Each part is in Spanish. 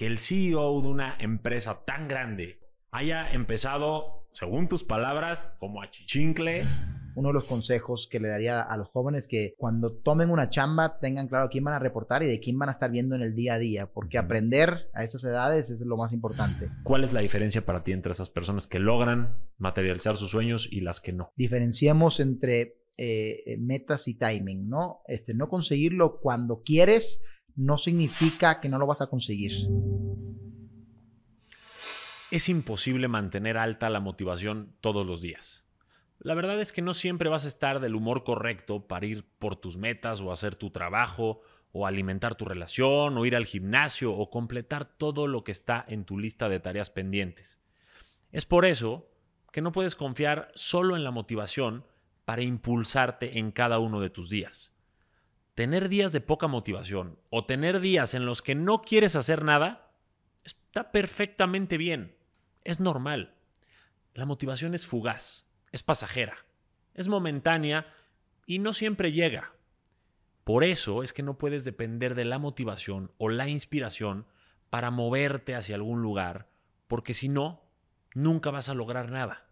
que el CEO de una empresa tan grande haya empezado, según tus palabras, como a chichincle? Uno de los consejos que le daría a los jóvenes que cuando tomen una chamba tengan claro quién van a reportar y de quién van a estar viendo en el día a día, porque aprender a esas edades es lo más importante. ¿Cuál es la diferencia para ti entre esas personas que logran materializar sus sueños y las que no? Diferenciemos entre eh, metas y timing, ¿no? Este, no conseguirlo cuando quieres no significa que no lo vas a conseguir. Es imposible mantener alta la motivación todos los días. La verdad es que no siempre vas a estar del humor correcto para ir por tus metas o hacer tu trabajo o alimentar tu relación o ir al gimnasio o completar todo lo que está en tu lista de tareas pendientes. Es por eso que no puedes confiar solo en la motivación para impulsarte en cada uno de tus días. Tener días de poca motivación o tener días en los que no quieres hacer nada está perfectamente bien. Es normal. La motivación es fugaz, es pasajera, es momentánea y no siempre llega. Por eso es que no puedes depender de la motivación o la inspiración para moverte hacia algún lugar, porque si no, nunca vas a lograr nada.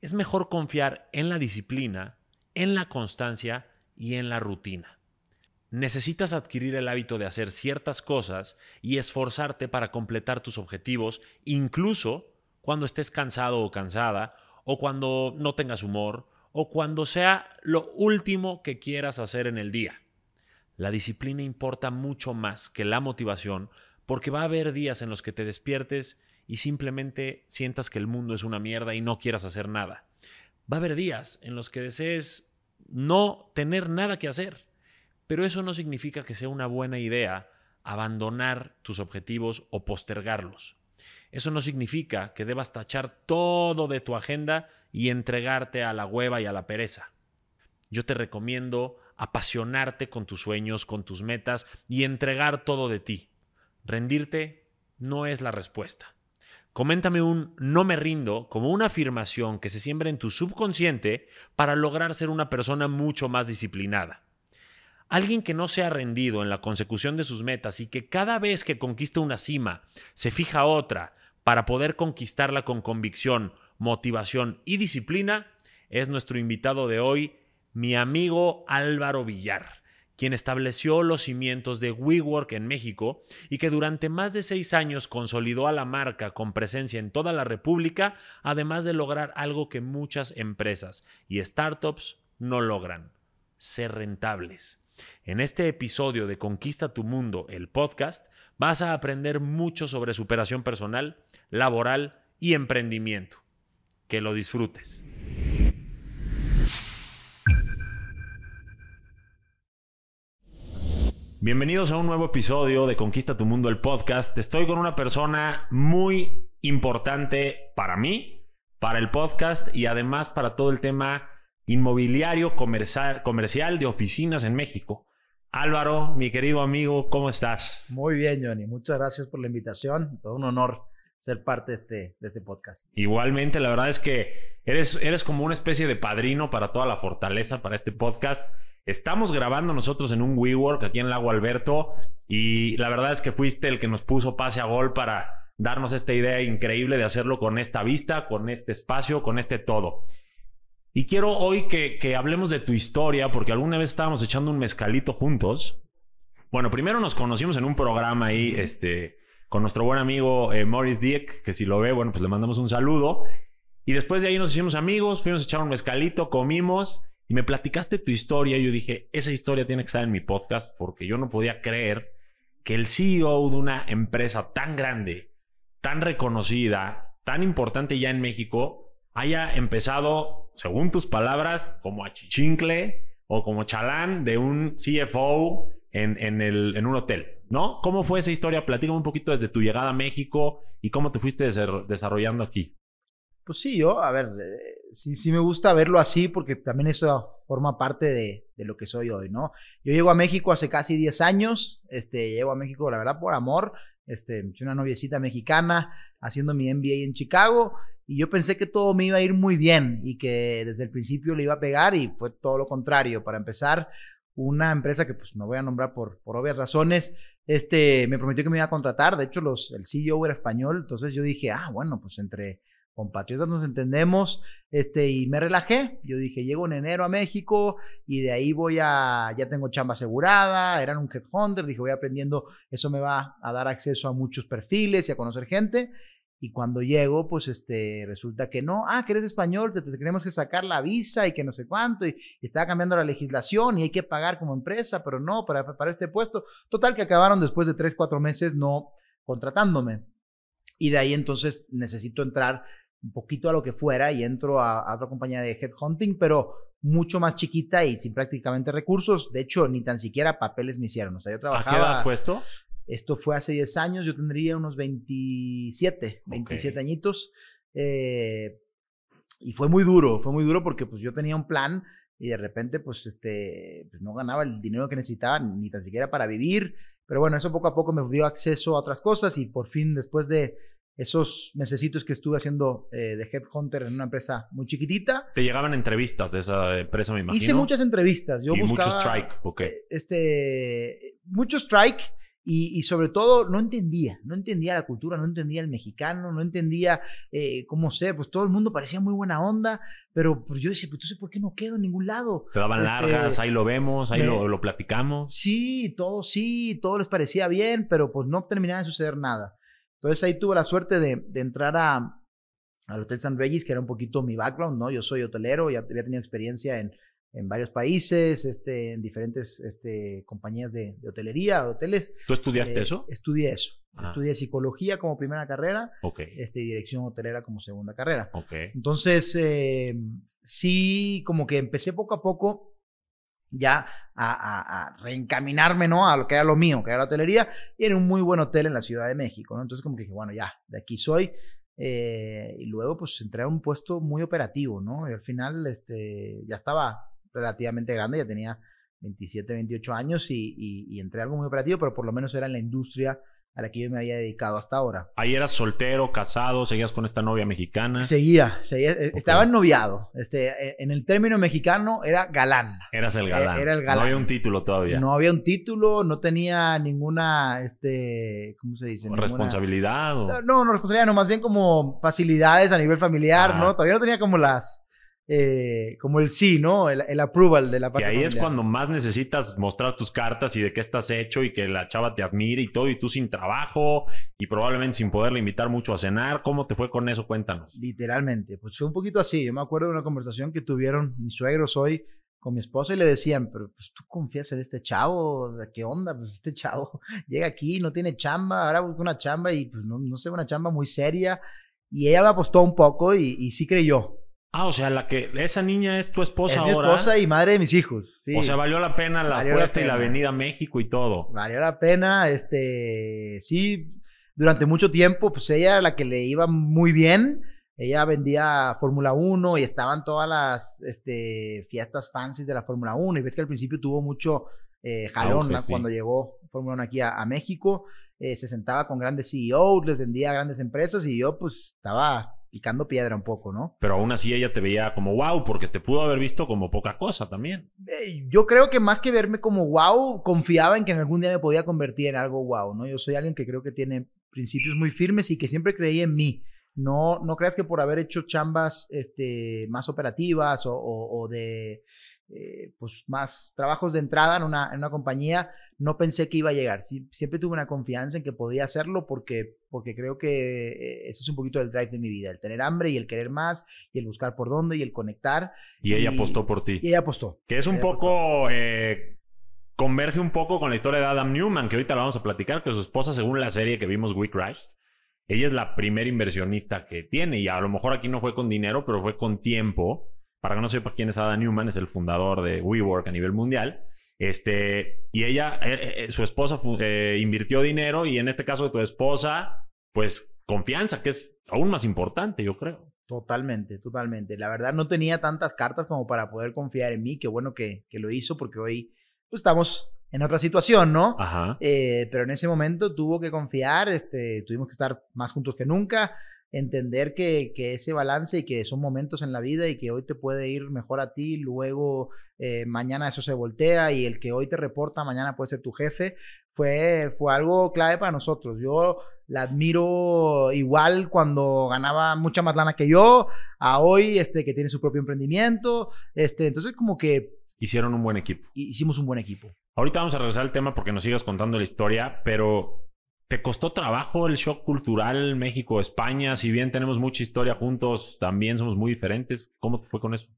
Es mejor confiar en la disciplina, en la constancia y en la rutina. Necesitas adquirir el hábito de hacer ciertas cosas y esforzarte para completar tus objetivos, incluso cuando estés cansado o cansada, o cuando no tengas humor, o cuando sea lo último que quieras hacer en el día. La disciplina importa mucho más que la motivación porque va a haber días en los que te despiertes y simplemente sientas que el mundo es una mierda y no quieras hacer nada. Va a haber días en los que desees no tener nada que hacer pero eso no significa que sea una buena idea abandonar tus objetivos o postergarlos. Eso no significa que debas tachar todo de tu agenda y entregarte a la hueva y a la pereza. Yo te recomiendo apasionarte con tus sueños, con tus metas y entregar todo de ti. Rendirte no es la respuesta. Coméntame un no me rindo como una afirmación que se siembra en tu subconsciente para lograr ser una persona mucho más disciplinada. Alguien que no se ha rendido en la consecución de sus metas y que cada vez que conquista una cima se fija otra para poder conquistarla con convicción, motivación y disciplina, es nuestro invitado de hoy, mi amigo Álvaro Villar, quien estableció los cimientos de WeWork en México y que durante más de seis años consolidó a la marca con presencia en toda la República, además de lograr algo que muchas empresas y startups no logran, ser rentables. En este episodio de Conquista tu Mundo, el podcast, vas a aprender mucho sobre superación personal, laboral y emprendimiento. Que lo disfrutes. Bienvenidos a un nuevo episodio de Conquista tu Mundo, el podcast. Estoy con una persona muy importante para mí, para el podcast y además para todo el tema inmobiliario comercial, comercial de oficinas en México. Álvaro, mi querido amigo, ¿cómo estás? Muy bien, Johnny. Muchas gracias por la invitación. Todo un honor ser parte de este, de este podcast. Igualmente, la verdad es que eres, eres como una especie de padrino para toda la fortaleza, para este podcast. Estamos grabando nosotros en un WeWork aquí en Lago Alberto y la verdad es que fuiste el que nos puso pase a gol para darnos esta idea increíble de hacerlo con esta vista, con este espacio, con este todo. Y quiero hoy que, hablemos de tu historia, porque alguna vez estábamos echando un mezcalito juntos. Bueno, primero nos conocimos en un programa ahí, este, con nuestro buen amigo eh, Morris Dieck, que si lo ve, bueno, pues le mandamos un saludo. Y después de ahí nos hicimos amigos, fuimos a echar un mezcalito, comimos y me platicaste tu historia. Y yo dije, esa historia tiene que estar en mi podcast porque yo no podía creer que el CEO de una empresa tan grande, tan reconocida, tan importante ya en México, haya empezado, según tus palabras, como a chichincle o como chalán de un CFO en, el, en un hotel, ¿no? ¿Cómo fue esa historia? Platícame un poquito desde tu llegada a México y cómo te fuiste desarrollando aquí. Pues sí, yo, a ver, eh, sí, sí me gusta verlo así porque también eso forma parte de, de, lo que soy hoy, ¿no? Yo llego a México hace casi 10 años, este, llego a México, la verdad, por amor, este, una noviecita mexicana haciendo mi MBA en Chicago y yo pensé que todo me iba a ir muy bien y que desde el principio le iba a pegar y fue todo lo contrario. Para empezar, una empresa que pues no voy a nombrar por, por obvias razones, este, me prometió que me iba a contratar, de hecho los, el CEO era español, entonces yo dije, ah, bueno, pues entre compatriotas nos entendemos, este, y me relajé. Yo dije, llego en enero a México y de ahí voy a, ya tengo chamba asegurada, eran un headhunter, dije, voy aprendiendo, eso me va a dar acceso a muchos perfiles y a conocer gente. Y cuando llego, pues este, resulta que no, ah, que eres español, te, tenemos que sacar la visa y que no sé cuánto, y, estaba cambiando la legislación y hay que pagar como empresa, pero no, para, para este puesto. Total, que acabaron después de tres, cuatro meses no contratándome. Y de ahí entonces necesito entrar un poquito a lo que fuera y entro a, otra compañía de headhunting, pero mucho más chiquita y sin prácticamente recursos. De hecho, ni tan siquiera papeles me hicieron. O sea, yo trabajaba. ¿A qué edad fue esto? Esto fue hace 10 años, yo tendría unos 27, 27 añitos. Eh, y fue muy duro, fue muy duro porque pues yo tenía un plan y de repente pues este pues, no ganaba el dinero que necesitaba ni tan siquiera para vivir, pero bueno, eso poco a poco me dio acceso a otras cosas y por fin después de esos necesitos que estuve haciendo eh, de Headhunter en una empresa muy chiquitita. Te llegaban entrevistas de esa empresa, me imagino. Hice muchas entrevistas. Yo y buscaba, mucho strike, ok. Este, mucho strike y, sobre todo no entendía, no entendía la cultura, no entendía el mexicano, no entendía eh, cómo ser, pues todo el mundo parecía muy buena onda, pero pues yo decía, pues entonces, ¿por qué no quedo en ningún lado? Te daban este, largas, ahí lo vemos, ahí lo, lo platicamos. Sí, todo sí, todo les parecía bien, pero pues no terminaba de suceder nada. Entonces ahí tuve la suerte de, entrar a, al Hotel San Regis, que era un poquito mi background, ¿no? Yo soy hotelero, ya había tenido experiencia en, en varios países, este, en diferentes este, compañías de, hotelería, de hoteles. ¿Tú estudiaste eh, eso? Estudié eso. Ah. Estudié psicología como primera carrera okay. este, y dirección hotelera como segunda carrera. Okay. Entonces, eh, sí, como que empecé poco a poco ya a, reencaminarme, ¿no? A lo que era lo mío, que era la hotelería, y era un muy buen hotel en la Ciudad de México, ¿no? Entonces como que dije, bueno, ya, de aquí soy. Eh, y luego pues entré a un puesto muy operativo, ¿no? Y al final este, ya estaba relativamente grande, ya tenía 27, 28 años y, y entré a algo muy operativo, pero por lo menos era en la industria a la que yo me había dedicado hasta ahora. Ahí eras soltero, casado, seguías con esta novia mexicana. Seguía, seguía eh, estaba noviado. Este, eh, en el término mexicano era galán. Eras el galán. Era el galán. No había un título todavía. No había un título, no tenía ninguna, este, ¿cómo se dice? ¿Responsabilidad? No, no, responsabilidad, no, más bien como facilidades a nivel familiar, ¿no? Todavía no tenía como las eh, como el sí, ¿no? El, approval de la parte. Y ahí es cuando más necesitas mostrar tus cartas y de qué estás hecho y que la chava te admire y todo, y tú sin trabajo y probablemente sin poderle invitar mucho a cenar. ¿Cómo te fue con eso? Cuéntanos. Literalmente, pues fue un poquito así. Yo me acuerdo de una conversación que tuvieron mis suegros hoy con mi esposa y le decían, pero pues tú confías en este chavo, ¿qué onda? Pues este chavo llega aquí, no tiene chamba, ahora busca una chamba y pues no, no sé, una chamba muy seria. Y ella me apostó un poco y, y sí creyó. Ah, o sea, la que esa niña es tu esposa es ahora. Mi esposa y madre de mis hijos. Sí. O sea, valió la pena la apuesta y la avenida México y todo. Valió la pena, este, sí, durante mucho tiempo, pues ella era la que le iba muy bien. Ella vendía Fórmula 1 y estaban todas las este, fiestas fancies de la Fórmula 1. Y ves que al principio tuvo mucho eh, jalón cuando llegó Fórmula 1 aquí a, México. Eh, se sentaba con grandes CEOs, les vendía a grandes empresas y yo pues estaba picando piedra un poco, ¿no? Pero aún así ella te veía como wow, porque te pudo haber visto como poca cosa también. Eh, yo creo que más que verme como wow, confiaba en que en algún día me podía convertir en algo wow, ¿no? Yo soy alguien que creo que tiene principios muy firmes y que siempre creí en mí. No, no creas que por haber hecho chambas este, más operativas o de eh, pues más trabajos de entrada en una, en una compañía, no pensé que iba a llegar. siempre tuve una confianza en que podía hacerlo porque, porque creo que eh, eso es un poquito del drive de mi vida, el tener hambre y el querer más y el buscar por dónde y el conectar. Y, ella apostó por ti. Y ella apostó. Que es un poco... Eh, converge un poco con la historia de Adam Newman, que ahorita la vamos a platicar, que su esposa, según la serie que vimos, We Crash, ella es la primera inversionista que tiene y a lo mejor aquí no fue con dinero, pero fue con tiempo para que no sepa quién es Adam Newman, es el fundador de WeWork a nivel mundial. Este, y ella, eh, eh, eh, su esposa invirtió dinero y en este caso de tu esposa, pues confianza, que es aún más importante, yo creo. Totalmente, totalmente. La verdad no tenía tantas cartas como para poder confiar en mí. Qué bueno que, que lo hizo porque hoy pues, estamos en otra situación, ¿no? Ajá. pero en ese momento tuvo que confiar, este, tuvimos que estar más juntos que nunca. Entender que, que, ese balance y que son momentos en la vida y que hoy te puede ir mejor a ti, luego eh, mañana eso se voltea y el que hoy te reporta mañana puede ser tu jefe, fue, fue algo clave para nosotros. Yo la admiro igual cuando ganaba mucha más lana que yo, a hoy este, que tiene su propio emprendimiento, este, entonces como que... Hicieron un buen equipo. Hicimos un buen equipo. Ahorita vamos a regresar al tema porque nos sigas contando la historia, pero ¿Te costó trabajo el shock cultural México-España? Si bien tenemos mucha historia juntos, también somos muy diferentes. ¿Cómo te fue con eso?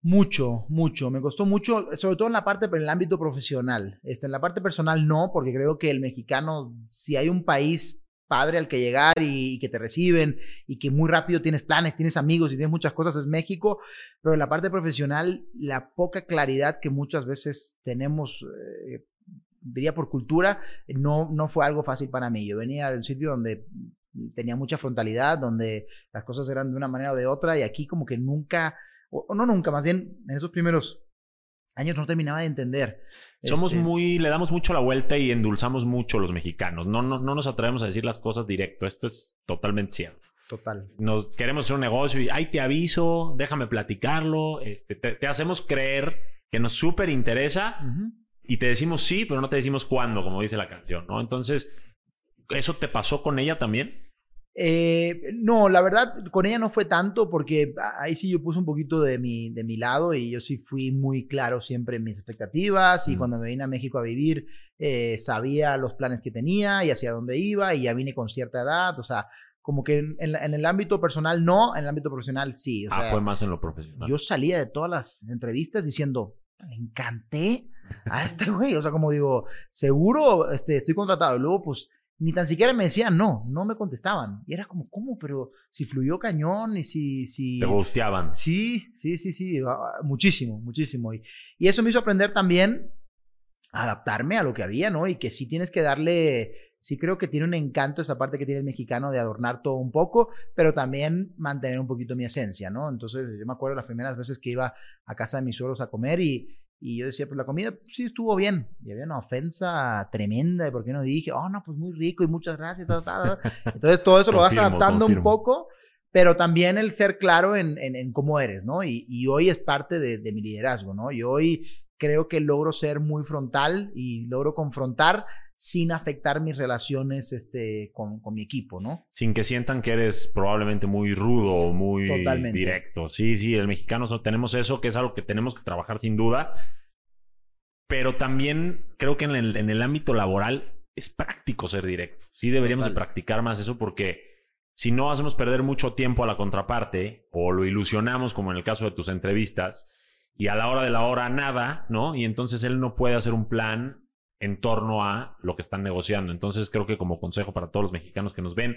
Mucho, mucho. Me costó mucho, sobre todo en la parte, en el ámbito profesional. Este, en la parte personal no, porque creo que el mexicano, si hay un país padre al que llegar y, que te reciben y que muy rápido tienes planes, tienes amigos y tienes muchas cosas, es México. Pero en la parte profesional, la poca claridad que muchas veces tenemos eh, diría por cultura, no, no fue algo fácil para mí. Yo venía de un sitio donde tenía mucha frontalidad, donde las cosas eran de una manera o de otra, y aquí como que nunca, o, no nunca, más bien en esos primeros años no terminaba de entender. Somos este muy, le damos mucho la vuelta y endulzamos mucho los mexicanos. No, no, no nos atrevemos a decir las cosas directo. Esto es totalmente cierto. Total. Nos queremos hacer un negocio y, ay, te aviso, déjame platicarlo. Este, te, hacemos creer que nos súper interesa y te decimos sí, pero no te decimos cuándo, como dice la canción, ¿no? Entonces, ¿eso te pasó con ella también? Eh, no, la verdad, con ella no fue tanto porque ahí sí yo puse un poquito de mi, de mi lado y yo sí fui muy claro siempre en mis expectativas y cuando me vine a México a vivir eh, sabía los planes que tenía y hacia dónde iba y ya vine con cierta edad, o sea, como que en, el ámbito personal no, en el ámbito profesional sí. ah, fue más en lo profesional. Yo salía de todas las entrevistas diciendo, me encanté a este güey. O sea, como digo, seguro este, estoy contratado. Y luego, pues, ni tan siquiera me decían no, no me contestaban. Y era como, ¿cómo? Pero si fluyó cañón y si... si Te gusteaban. Sí, sí, sí, sí, muchísimo, muchísimo. Y, y eso me hizo aprender también a adaptarme a lo que había, ¿no? Y que sí tienes que darle sí creo que tiene un encanto esa parte que tiene el mexicano de adornar todo un poco, pero también mantener un poquito mi esencia, ¿no? Entonces yo me acuerdo las primeras veces que iba a casa de mis suegros a comer y, y yo decía, pues la comida sí estuvo bien. Y había una ofensa tremenda de por qué no dije, oh, no, pues muy rico y muchas gracias. Entonces todo eso lo vas adaptando un poco, pero también el ser claro en, en, cómo eres, ¿no? Y, y, hoy es parte de, de, mi liderazgo, ¿no? Y hoy creo que logro ser muy frontal y logro confrontar sin afectar mis relaciones este, con, con, mi equipo, ¿no? Sin que sientan que eres probablemente muy rudo o muy directo. Sí, sí, el mexicano tenemos eso, que es algo que tenemos que trabajar sin duda. Pero también creo que en el, en el ámbito laboral es práctico ser directo. Sí deberíamos de practicar más eso porque si no hacemos perder mucho tiempo a la contraparte o lo ilusionamos como en el caso de tus entrevistas y a la hora de la hora nada, ¿no? Y entonces él no puede hacer un plan en torno a lo que están negociando. Entonces creo que como consejo para todos los mexicanos que nos ven,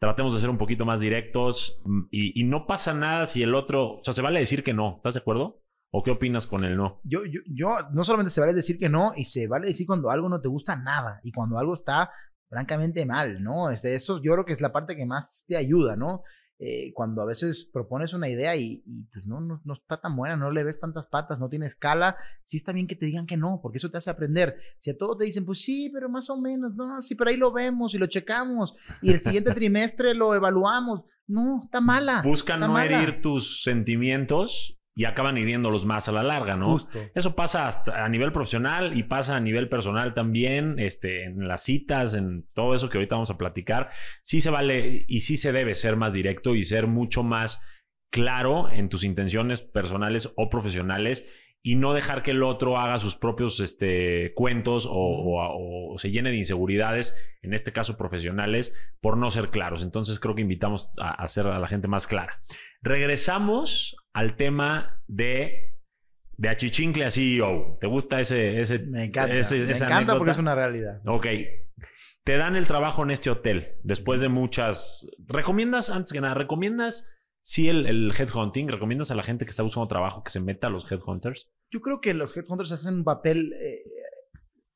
tratemos de ser un poquito más directos mm, y, no pasa nada si el otro, o sea, se vale decir que no, ¿estás de acuerdo? ¿O qué opinas con el no? Yo, yo, yo, no solamente se vale decir que no, y se vale decir cuando algo no te gusta nada y cuando algo está francamente mal, ¿no? Este, eso yo creo que es la parte que más te ayuda, ¿no? Eh, cuando a veces propones una idea y, pues no, no, no, está tan buena, no le ves tantas patas, no tiene escala, sí está bien que te digan que no, porque eso te hace aprender. Si a todos te dicen, pues sí, pero más o menos, no, sí, pero ahí lo vemos y lo checamos y el siguiente trimestre lo evaluamos, no, está mala. Buscan no herir tus sentimientos y acaban hiriéndolos más a la larga, ¿no? Justo. Eso pasa hasta a nivel profesional y pasa a nivel personal también, este, en las citas, en todo eso que ahorita vamos a platicar. Sí se vale y sí se debe ser más directo y ser mucho más claro en tus intenciones personales o profesionales y no dejar que el otro haga sus propios este, cuentos o, se llene de inseguridades, en este caso profesionales, por no ser claros. Entonces creo que invitamos a, hacer a la gente más clara. Regresamos al tema de de achichincle a CEO. ¿Te gusta ese, ese Me encanta. me encanta porque es una realidad. Ok. Te dan el trabajo en este hotel después de muchas. ¿Recomiendas, antes que nada, recomiendas sí el, el headhunting? ¿Recomiendas a la gente que está buscando trabajo que se meta a los headhunters? Yo creo que los headhunters hacen un papel eh,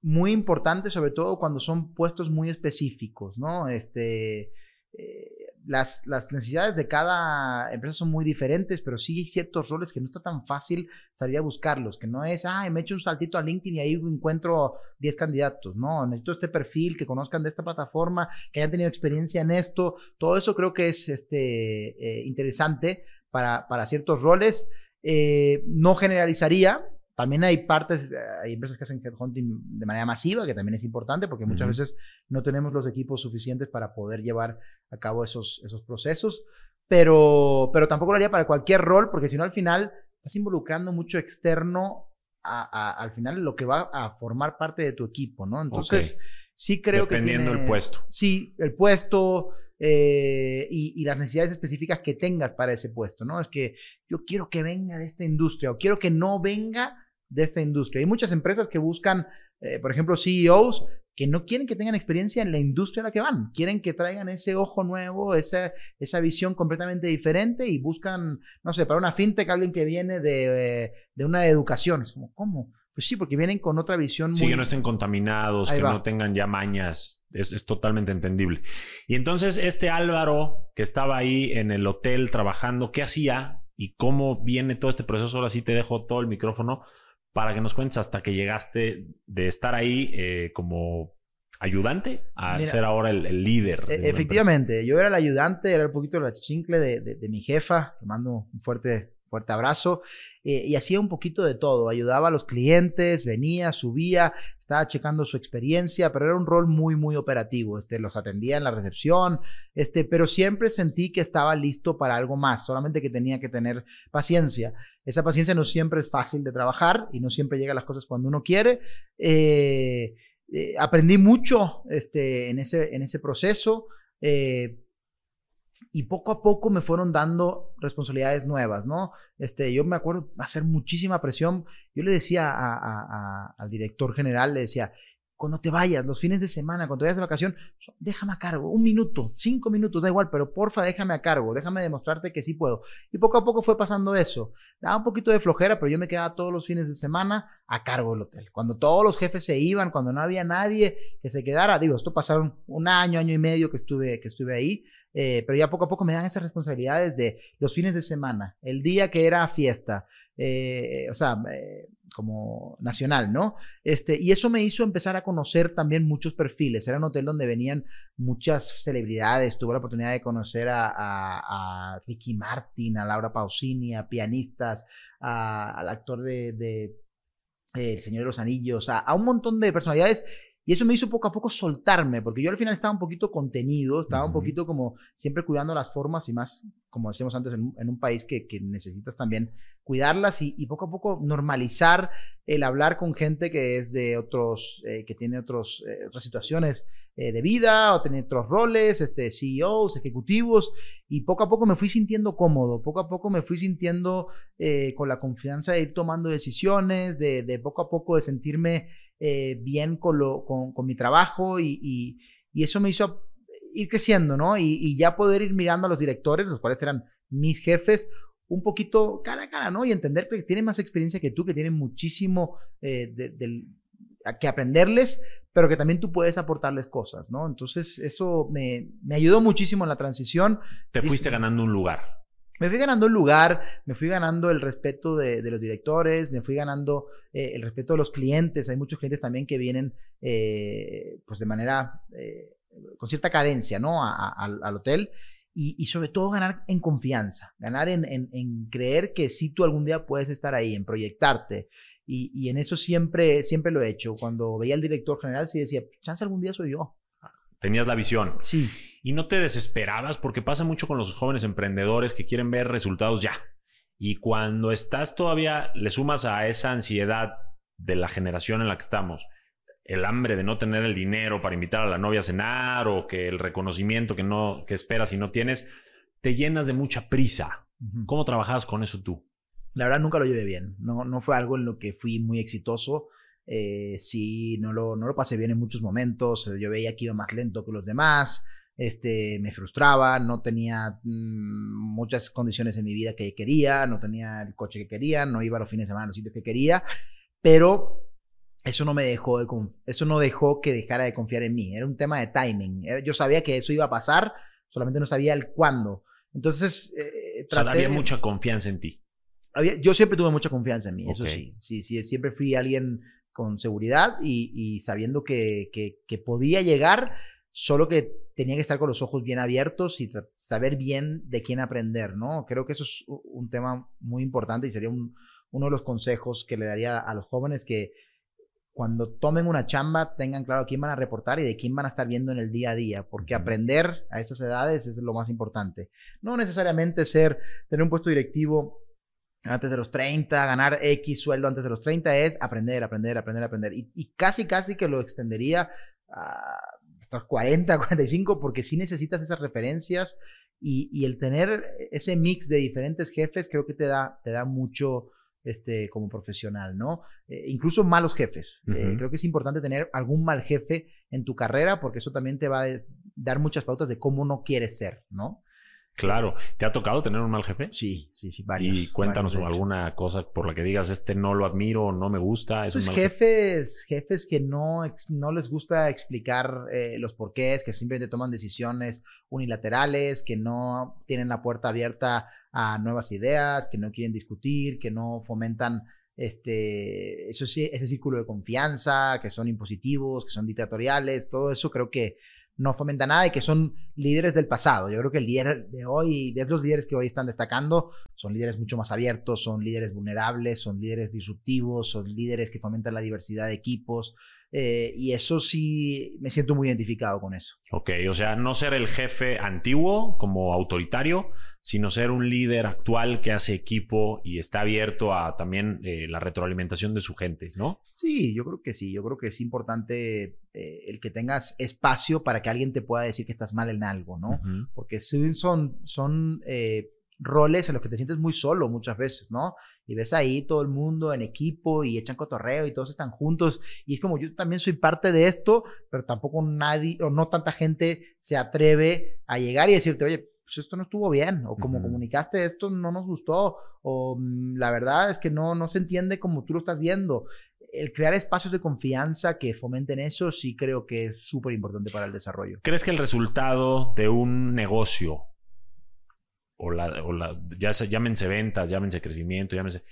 muy importante, sobre todo cuando son puestos muy específicos, ¿no? Este, eh, las, las, necesidades de cada empresa son muy diferentes, pero sí hay ciertos roles que no está tan fácil salir a buscarlos, que no es, ah, me echo un saltito a LinkedIn y ahí encuentro 10 candidatos. No, necesito este perfil, que conozcan de esta plataforma, que hayan tenido experiencia en esto. Todo eso creo que es este, eh, interesante para, para ciertos roles. Eh, no generalizaría, también hay partes, eh, hay empresas que hacen headhunting de manera masiva, que también es importante porque muchas veces no tenemos los equipos suficientes para poder llevar a cabo esos, esos procesos. Pero, pero tampoco lo haría para cualquier rol, porque si no al final estás involucrando mucho externo a, al final lo que va a formar parte de tu equipo, ¿no? Entonces, sí creo que... Dependiendo del puesto. Sí, el puesto, eh, y, las necesidades específicas que tengas para ese puesto, ¿no? Es que yo quiero que venga de esta industria o quiero que no venga de esta industria. Hay muchas empresas que buscan, eh, por ejemplo, CEOs que no quieren que tengan experiencia en la industria a la que van, quieren que traigan ese ojo nuevo, esa, esa visión completamente diferente y buscan, no sé, para una fintech alguien que viene de, eh, de una educación. Es como, ¿cómo? Pues sí, porque vienen con otra visión. Muy... Sí, que no estén contaminados, que no tengan ya mañas. Es, es, totalmente entendible. Y entonces, este Álvaro, que estaba ahí en el hotel trabajando, ¿qué hacía? ¿Y cómo viene todo este proceso? Ahora sí te dejo todo el micrófono para que nos cuentes hasta que llegaste de estar ahí eh, como ayudante a ser ahora el, líder. E, efectivamente, yo era el ayudante, era un poquito la chincle de, de, mi jefa, le mando un fuerte, fuerte abrazo, eh, y hacía un poquito de todo, ayudaba a los clientes, venía, subía, estaba checando su experiencia, pero era un rol muy, muy operativo, este, los atendía en la recepción, este, pero siempre sentí que estaba listo para algo más, solamente que tenía que tener paciencia. Esa paciencia no siempre es fácil de trabajar y no siempre llega las cosas cuando uno quiere. Eh, eh, aprendí mucho este, en, ese, en ese proceso. Y poco a poco me fueron dando responsabilidades nuevas, ¿no? Este, yo me acuerdo hacer muchísima presión. Yo le decía al director general, le decía, cuando te vayas, los fines de semana, cuando te vayas de vacación, déjame a cargo, un minuto, cinco minutos, da igual, pero porfa, déjame a cargo, déjame demostrarte que sí puedo. Y poco a poco fue pasando eso. Daba un poquito de flojera, pero yo me quedaba todos los fines de semana a cargo del hotel. Cuando todos los jefes se iban, cuando no había nadie que se quedara, digo, esto pasaron un año, año y medio que estuve, que estuve ahí, eh, pero ya poco a poco me dan esas responsabilidades de los fines de semana, el día que era fiesta, eh, o sea, eh, como nacional, ¿no? Este, y eso me hizo empezar a conocer también muchos perfiles. Era un hotel donde venían muchas celebridades. Tuve la oportunidad de conocer a, Ricky Martin, a Laura Pausini, a pianistas, al actor de, El Señor de los Anillos, a un montón de personalidades y eso me hizo poco a poco soltarme, porque yo al final estaba un poquito contenido, estaba un poquito como siempre cuidando las formas y más, como decíamos antes, en, un país que, que, necesitas también cuidarlas y, poco a poco normalizar el hablar con gente que es de otros, eh, que tiene otros, eh, otras situaciones eh, de vida o tiene otros roles, este, CEOs, ejecutivos, y poco a poco me fui sintiendo cómodo, poco a poco me fui sintiendo con la confianza de ir tomando decisiones, de, poco a poco de sentirme bien con, lo, con, con, mi trabajo y, y, eso me hizo ir creciendo, ¿no? Y, ya poder ir mirando a los directores, los cuales eran mis jefes, un poquito cara a cara, ¿no? Y entender que tienen más experiencia que tú, que tienen muchísimo eh, que aprenderles, pero que también tú puedes aportarles cosas, ¿no? Entonces, eso me, me ayudó muchísimo en la transición. Te fuiste ganando un lugar me fui ganando el lugar, me fui ganando el respeto de, los directores, me fui ganando eh, el respeto de los clientes. Hay muchos clientes también que vienen eh, pues de manera, con cierta cadencia, ¿no? al hotel. Y, sobre todo ganar en confianza, ganar en, en, creer que sí tú algún día puedes estar ahí, en proyectarte. Y, y, en eso siempre, siempre lo he hecho. Cuando veía al director general, sí decía, chance algún día soy yo. Tenías la visión. Sí. Y no te desesperabas porque pasa mucho con los jóvenes emprendedores que quieren ver resultados ya. Y cuando estás todavía, le sumas a esa ansiedad de la generación en la que estamos, el hambre de no tener el dinero para invitar a la novia a cenar o que el reconocimiento que no que esperas y no tienes, te llenas de mucha prisa. ¿Cómo trabajabas con eso tú? La verdad nunca lo llevé bien. No, no fue algo en lo que fui muy exitoso. Eh, sí, no lo, no lo pasé bien en muchos momentos. Yo veía que iba más lento que los demás. Este, me frustraba, no tenía mm, muchas condiciones en mi vida que quería, no tenía el coche que quería, no iba a los fines de semana a los sitios que quería, pero eso no me dejó de, eso no dejó que dejara de confiar en mí. Era un tema de timing. Yo sabía que eso iba a pasar, solamente no sabía el cuándo. Entonces, eh, traté... O sea, había mucha confianza en ti. yo siempre tuve mucha confianza en mí, eso sí. sí. Sí, siempre fui alguien con seguridad y, sabiendo que, que, podía llegar, solo que tenía que estar con los ojos bien abiertos y saber bien de quién aprender, ¿no? Creo que eso es un tema muy importante y sería uno de los consejos que le daría a los jóvenes que cuando tomen una chamba tengan claro a quién van a reportar y de quién van a estar viendo en el día a día, porque aprender a esas edades es lo más importante. No necesariamente ser, tener un puesto directivo antes de los 30, ganar X sueldo antes de los 30 es aprender, aprender, aprender, aprender. Y, casi, casi que lo extendería hasta 40, 45, porque sí necesitas esas referencias y, el tener ese mix de diferentes jefes creo que te da, te da mucho este, como profesional, ¿no? Eh, incluso malos jefes. Eh, creo que es importante tener algún mal jefe en tu carrera porque eso también te va a dar muchas pautas de cómo no quieres ser, ¿no? Claro. ¿Te ha tocado tener un mal jefe? Sí, sí, sí, varios. Y cuéntanos alguna cosa por la que digas, este no lo admiro, no me gusta. Es pues jefes, jefes que no, no les gusta explicar eh, los porqués, que simplemente toman decisiones unilaterales, que no tienen la puerta abierta a nuevas ideas, que no quieren discutir, que no fomentan este, eso sí, ese círculo de confianza, que son impositivos, que son dictatoriales, todo eso creo que no fomenta nada y que son líderes del pasado. Yo creo que el líder de hoy, de los líderes que hoy están destacando, son líderes mucho más abiertos, son líderes vulnerables, son líderes disruptivos, son líderes que fomentan la diversidad de equipos. Eh, y eso sí, me siento muy identificado con eso. Ok, o sea, no ser el jefe antiguo como autoritario, sino ser un líder actual que hace equipo y está abierto a también eh, la retroalimentación de su gente, ¿no? Sí, yo creo que sí, yo creo que es importante eh, el que tengas espacio para que alguien te pueda decir que estás mal en algo, ¿no? Porque son, son roles en los que te sientes muy solo muchas veces, ¿no? Y ves ahí todo el mundo en equipo y echan cotorreo y todos están juntos y es como yo también soy parte de esto, pero tampoco nadie o no tanta gente se atreve a llegar y decirte, oye, pues esto no estuvo bien, o como comunicaste esto no nos gustó, o mm, la verdad es que no, no se entiende como tú lo estás viendo. El crear espacios de confianza que fomenten eso sí creo que es súper importante para el desarrollo. ¿Crees que el resultado de un negocio, o ya llámense ventas, llámense crecimiento, llámense,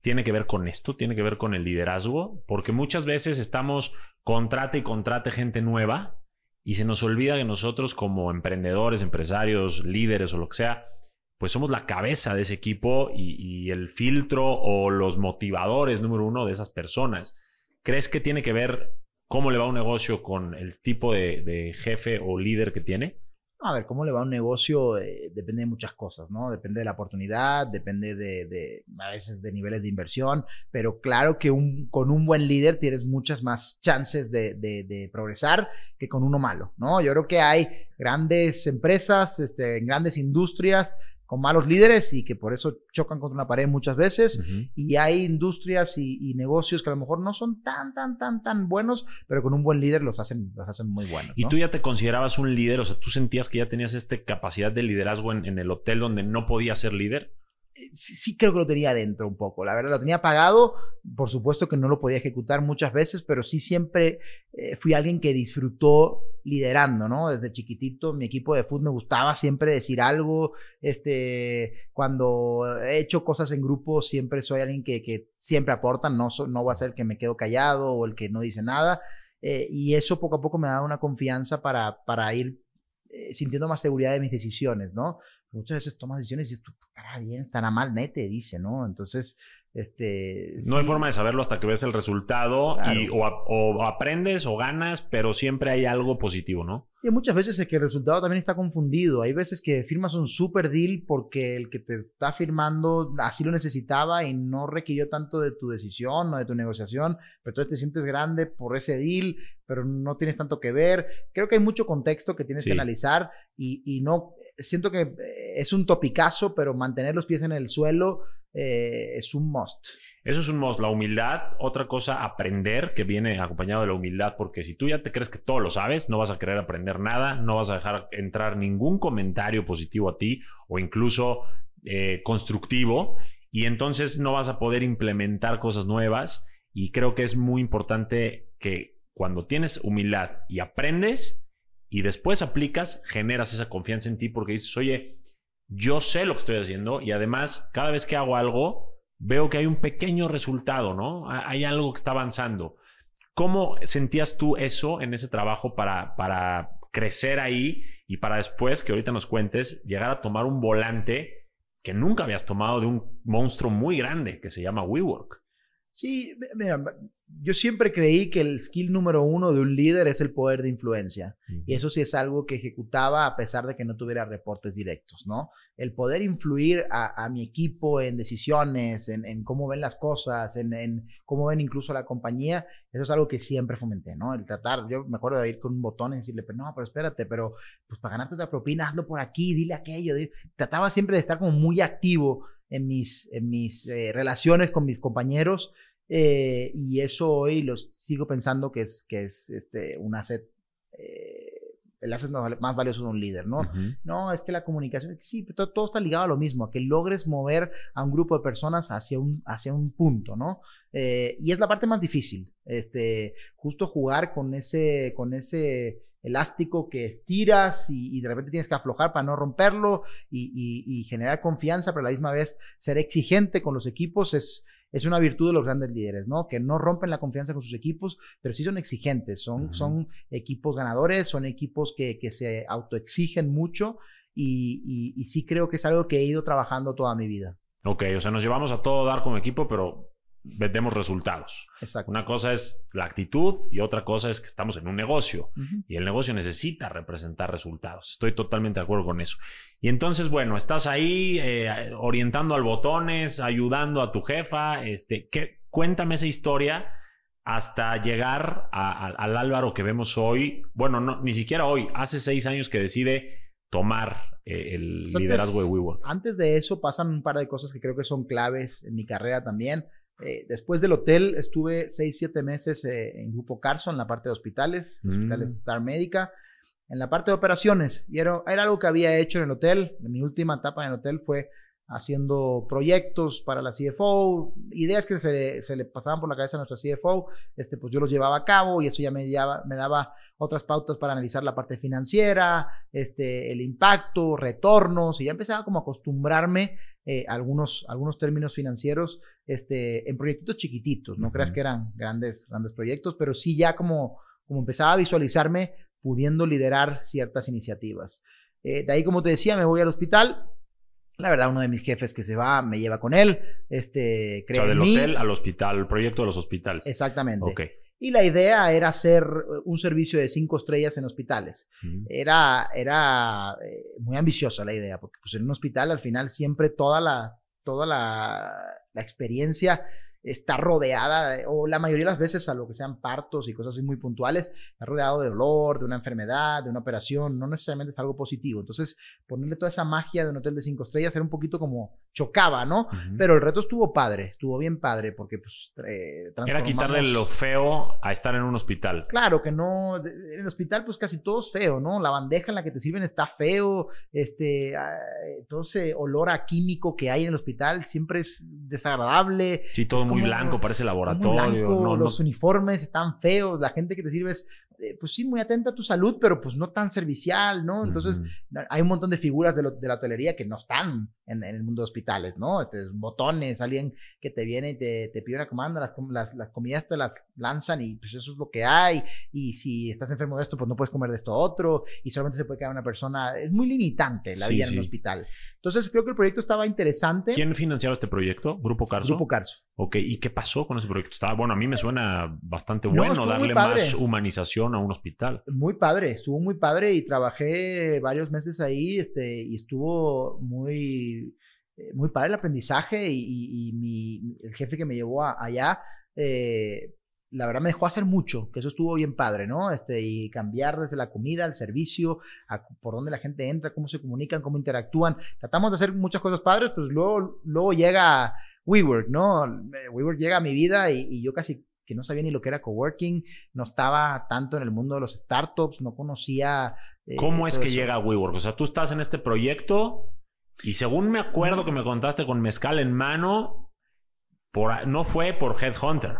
tiene que ver con esto, tiene que ver con el liderazgo, porque muchas veces estamos contrate y contrate gente nueva y se nos olvida que nosotros como emprendedores, empresarios, líderes o lo que sea, pues somos la cabeza de ese equipo y, el filtro o los motivadores número uno de esas personas. ¿Crees que tiene que ver cómo le va un negocio con el tipo de jefe o líder que tiene? A ver, cómo le va un negocio depende de muchas cosas, ¿no? Depende de la oportunidad, depende de, a veces de niveles de inversión, pero claro que un, con un buen líder tienes muchas más chances de, de, progresar que con uno malo, ¿no? Yo creo que hay grandes empresas, este, grandes industrias con malos líderes y que por eso chocan contra una pared muchas veces. Y hay industrias y, negocios que a lo mejor no son tan, tan, tan, tan buenos, pero con un buen líder los hacen, los hacen muy buenos. ¿Y tú ya te considerabas un líder? O sea, ¿tú sentías que ya tenías esta capacidad de liderazgo en, en el hotel donde no podías ser líder? Sí, creo que lo tenía dentro un poco. La verdad, lo tenía pagado. Por supuesto que no lo podía ejecutar muchas veces, pero sí siempre eh, fui alguien que disfrutó liderando, ¿no? Desde chiquitito, mi equipo de fútbol me gustaba siempre decir algo. Este, cuando he hecho cosas en grupo, siempre soy alguien que, siempre aporta. No, no voy a ser el que me quedo callado o el que no dice nada. Eh, y eso poco a poco me da una confianza para, para ir eh, sintiendo más seguridad de mis decisiones, ¿no? muchas veces tomas decisiones y dices, estará bien, estará mal, te dice, ¿no? Entonces, este... No hay forma de saberlo hasta que ves el resultado y o, aprendes o ganas, pero siempre hay algo positivo, ¿no? Y muchas veces es que el resultado también está confundido. Hay veces que firmas un super deal porque el que te está firmando así lo necesitaba y no requirió tanto de tu decisión o de tu negociación, pero entonces te sientes grande por ese deal, pero no tienes tanto que ver. Creo que hay mucho contexto que tienes que analizar y, y no siento que eh, es un topicazo, pero mantener los pies en el suelo eh, es un must. Eso es un must. La humildad, otra cosa, aprender, que viene acompañado de la humildad, porque si tú ya te crees que todo lo sabes, no vas a querer aprender nada, no vas a dejar entrar ningún comentario positivo a ti o incluso eh, constructivo, y entonces no vas a poder implementar cosas nuevas. Y creo que es muy importante que cuando tienes humildad y aprendes, y después aplicas, generas esa confianza en ti porque dices, oye, yo sé lo que estoy haciendo y además cada vez que hago algo, veo que hay un pequeño resultado, ¿no? Hay algo que está avanzando. ¿Cómo sentías tú eso en ese trabajo para, para crecer ahí y para después, que ahorita nos cuentes, llegar a tomar un volante que nunca habías tomado de un monstruo muy grande que se llama WeWork? Sí, mira, yo siempre creí que el skill número uno de un líder es el poder de influencia. Y eso sí es algo que ejecutaba a pesar de que no tuviera reportes directos, ¿no? El poder influir a, mi equipo en decisiones, en, cómo ven las cosas, en, cómo ven incluso la compañía, eso es algo que siempre fomenté, ¿no? El tratar, yo me acuerdo de ir con un botón y decirle, pero no, pero espérate, pero pues para ganarte otra propina, hazlo por aquí, dile aquello. Trataba siempre de estar como muy activo en mis, en mis eh, relaciones con mis compañeros eh, y eso hoy lo sigo pensando que es, que es este, un asset, eh, el asset más valioso de un líder, ¿no? No, es que la comunicación, sí, todo, todo, está ligado a lo mismo, a que logres mover a un grupo de personas hacia un, hacia un punto, ¿no? Eh, y es la parte más difícil, este, justo jugar con ese, con ese elástico que estiras y, de repente tienes que aflojar para no romperlo y, y, generar confianza, pero a la misma vez ser exigente con los equipos es, es una virtud de los grandes líderes, ¿no? Que no rompen la confianza con sus equipos, pero sí son exigentes, son, son equipos ganadores, son equipos que, que se autoexigen mucho y, y, sí creo que es algo que he ido trabajando toda mi vida. Ok, o sea, nos llevamos a todo dar como equipo, pero vendemos resultados. Exacto. Una cosa es la actitud y otra cosa es que estamos en un negocio y el negocio necesita representar resultados. Estoy totalmente de acuerdo con eso. Y entonces, bueno, estás ahí eh, orientando al botones, ayudando a tu jefa. Este, ¿qué? Cuéntame esa historia hasta llegar al Álvaro que vemos hoy. Bueno, no, ni siquiera hoy. Hace seis años que decide tomar eh, el liderazgo de WeWork. Antes de eso pasan un par de cosas que creo que son claves en mi carrera también. Eh, después del hotel estuve 6, 7 meses eh, en Grupo Carson, en la parte de hospitales, hospitales mm. Star Médica, en la parte de operaciones. Y era, era, algo que había hecho en el hotel. mi última etapa en el hotel fue haciendo proyectos para la CFO, ideas que se, se, le pasaban por la cabeza a nuestra CFO, este, pues yo los llevaba a cabo y eso ya me, me daba otras pautas para analizar la parte financiera, este, el impacto, retornos, y ya empezaba como a acostumbrarme eh, algunos, algunos términos financieros este, en proyectitos chiquititos, no creas que eran grandes, grandes proyectos, pero sí ya como, como empezaba a visualizarme pudiendo liderar ciertas iniciativas. Eh, de ahí, como te decía, me voy al hospital, la verdad, uno de mis jefes que se va me lleva con él. Este, cree o sea, del hotel al hospital, el proyecto de los hospitales. Exactamente. Y la idea era hacer un servicio de cinco estrellas en hospitales. Era, era eh, muy ambiciosa la idea, porque pues, en un hospital al final siempre toda la, toda la, la experiencia está rodeada, o la mayoría de las veces, a lo que sean partos y cosas así muy puntuales, está rodeado de dolor, de una enfermedad, de una operación, no necesariamente es algo positivo. Entonces, ponerle toda esa magia de un hotel de cinco estrellas era un poquito como chocaba, ¿no? Pero el reto estuvo padre, estuvo bien padre, porque pues... Eh, era quitarle lo feo a estar en un hospital. Claro, que no, en el hospital pues casi todo es feo, ¿no? La bandeja en la que te sirven está feo, este, todo ese olor a químico que hay en el hospital siempre es desagradable. Sí, todo muy blanco, parece laboratorio. no, los uniformes están feos, la gente que te sirve es eh, pues sí, muy atenta a tu salud, pero pues no tan servicial, ¿no? Entonces, hay un montón de figuras de, la hotelería que no están en, el mundo de hospitales, ¿no? Este, botones, alguien que te viene y te, te pide una comanda, las, las, las, comidas te las lanzan y pues eso es lo que hay. Y si estás enfermo de esto, pues no puedes comer de esto otro y solamente se puede quedar una persona. Es muy limitante la vida en un hospital. Entonces, creo que el proyecto estaba interesante. ¿Quién financiaba este proyecto? ¿Grupo Carso? Grupo Carso. Ok, ¿y qué pasó con ese proyecto? Estaba, bueno, a mí me suena bastante bueno darle más humanización a un hospital. Muy padre, estuvo muy padre y trabajé varios meses ahí este, y estuvo muy, eh, muy padre el aprendizaje y, mi, el jefe que me llevó allá, eh, la verdad me dejó hacer mucho, que eso estuvo bien padre, ¿no? Este, y cambiar desde la comida, al servicio, a por dónde la gente entra, cómo se comunican, cómo interactúan. Tratamos de hacer muchas cosas padres, pues luego, luego llega WeWork, ¿no? WeWork llega a mi vida y yo casi que no sabía ni lo que era coworking, no estaba tanto en el mundo de los startups, no conocía... Eh, ¿Cómo es que llega a WeWork? O sea, tú estás en este proyecto y según me acuerdo que me contaste con mezcal en mano, por, no fue por Headhunter.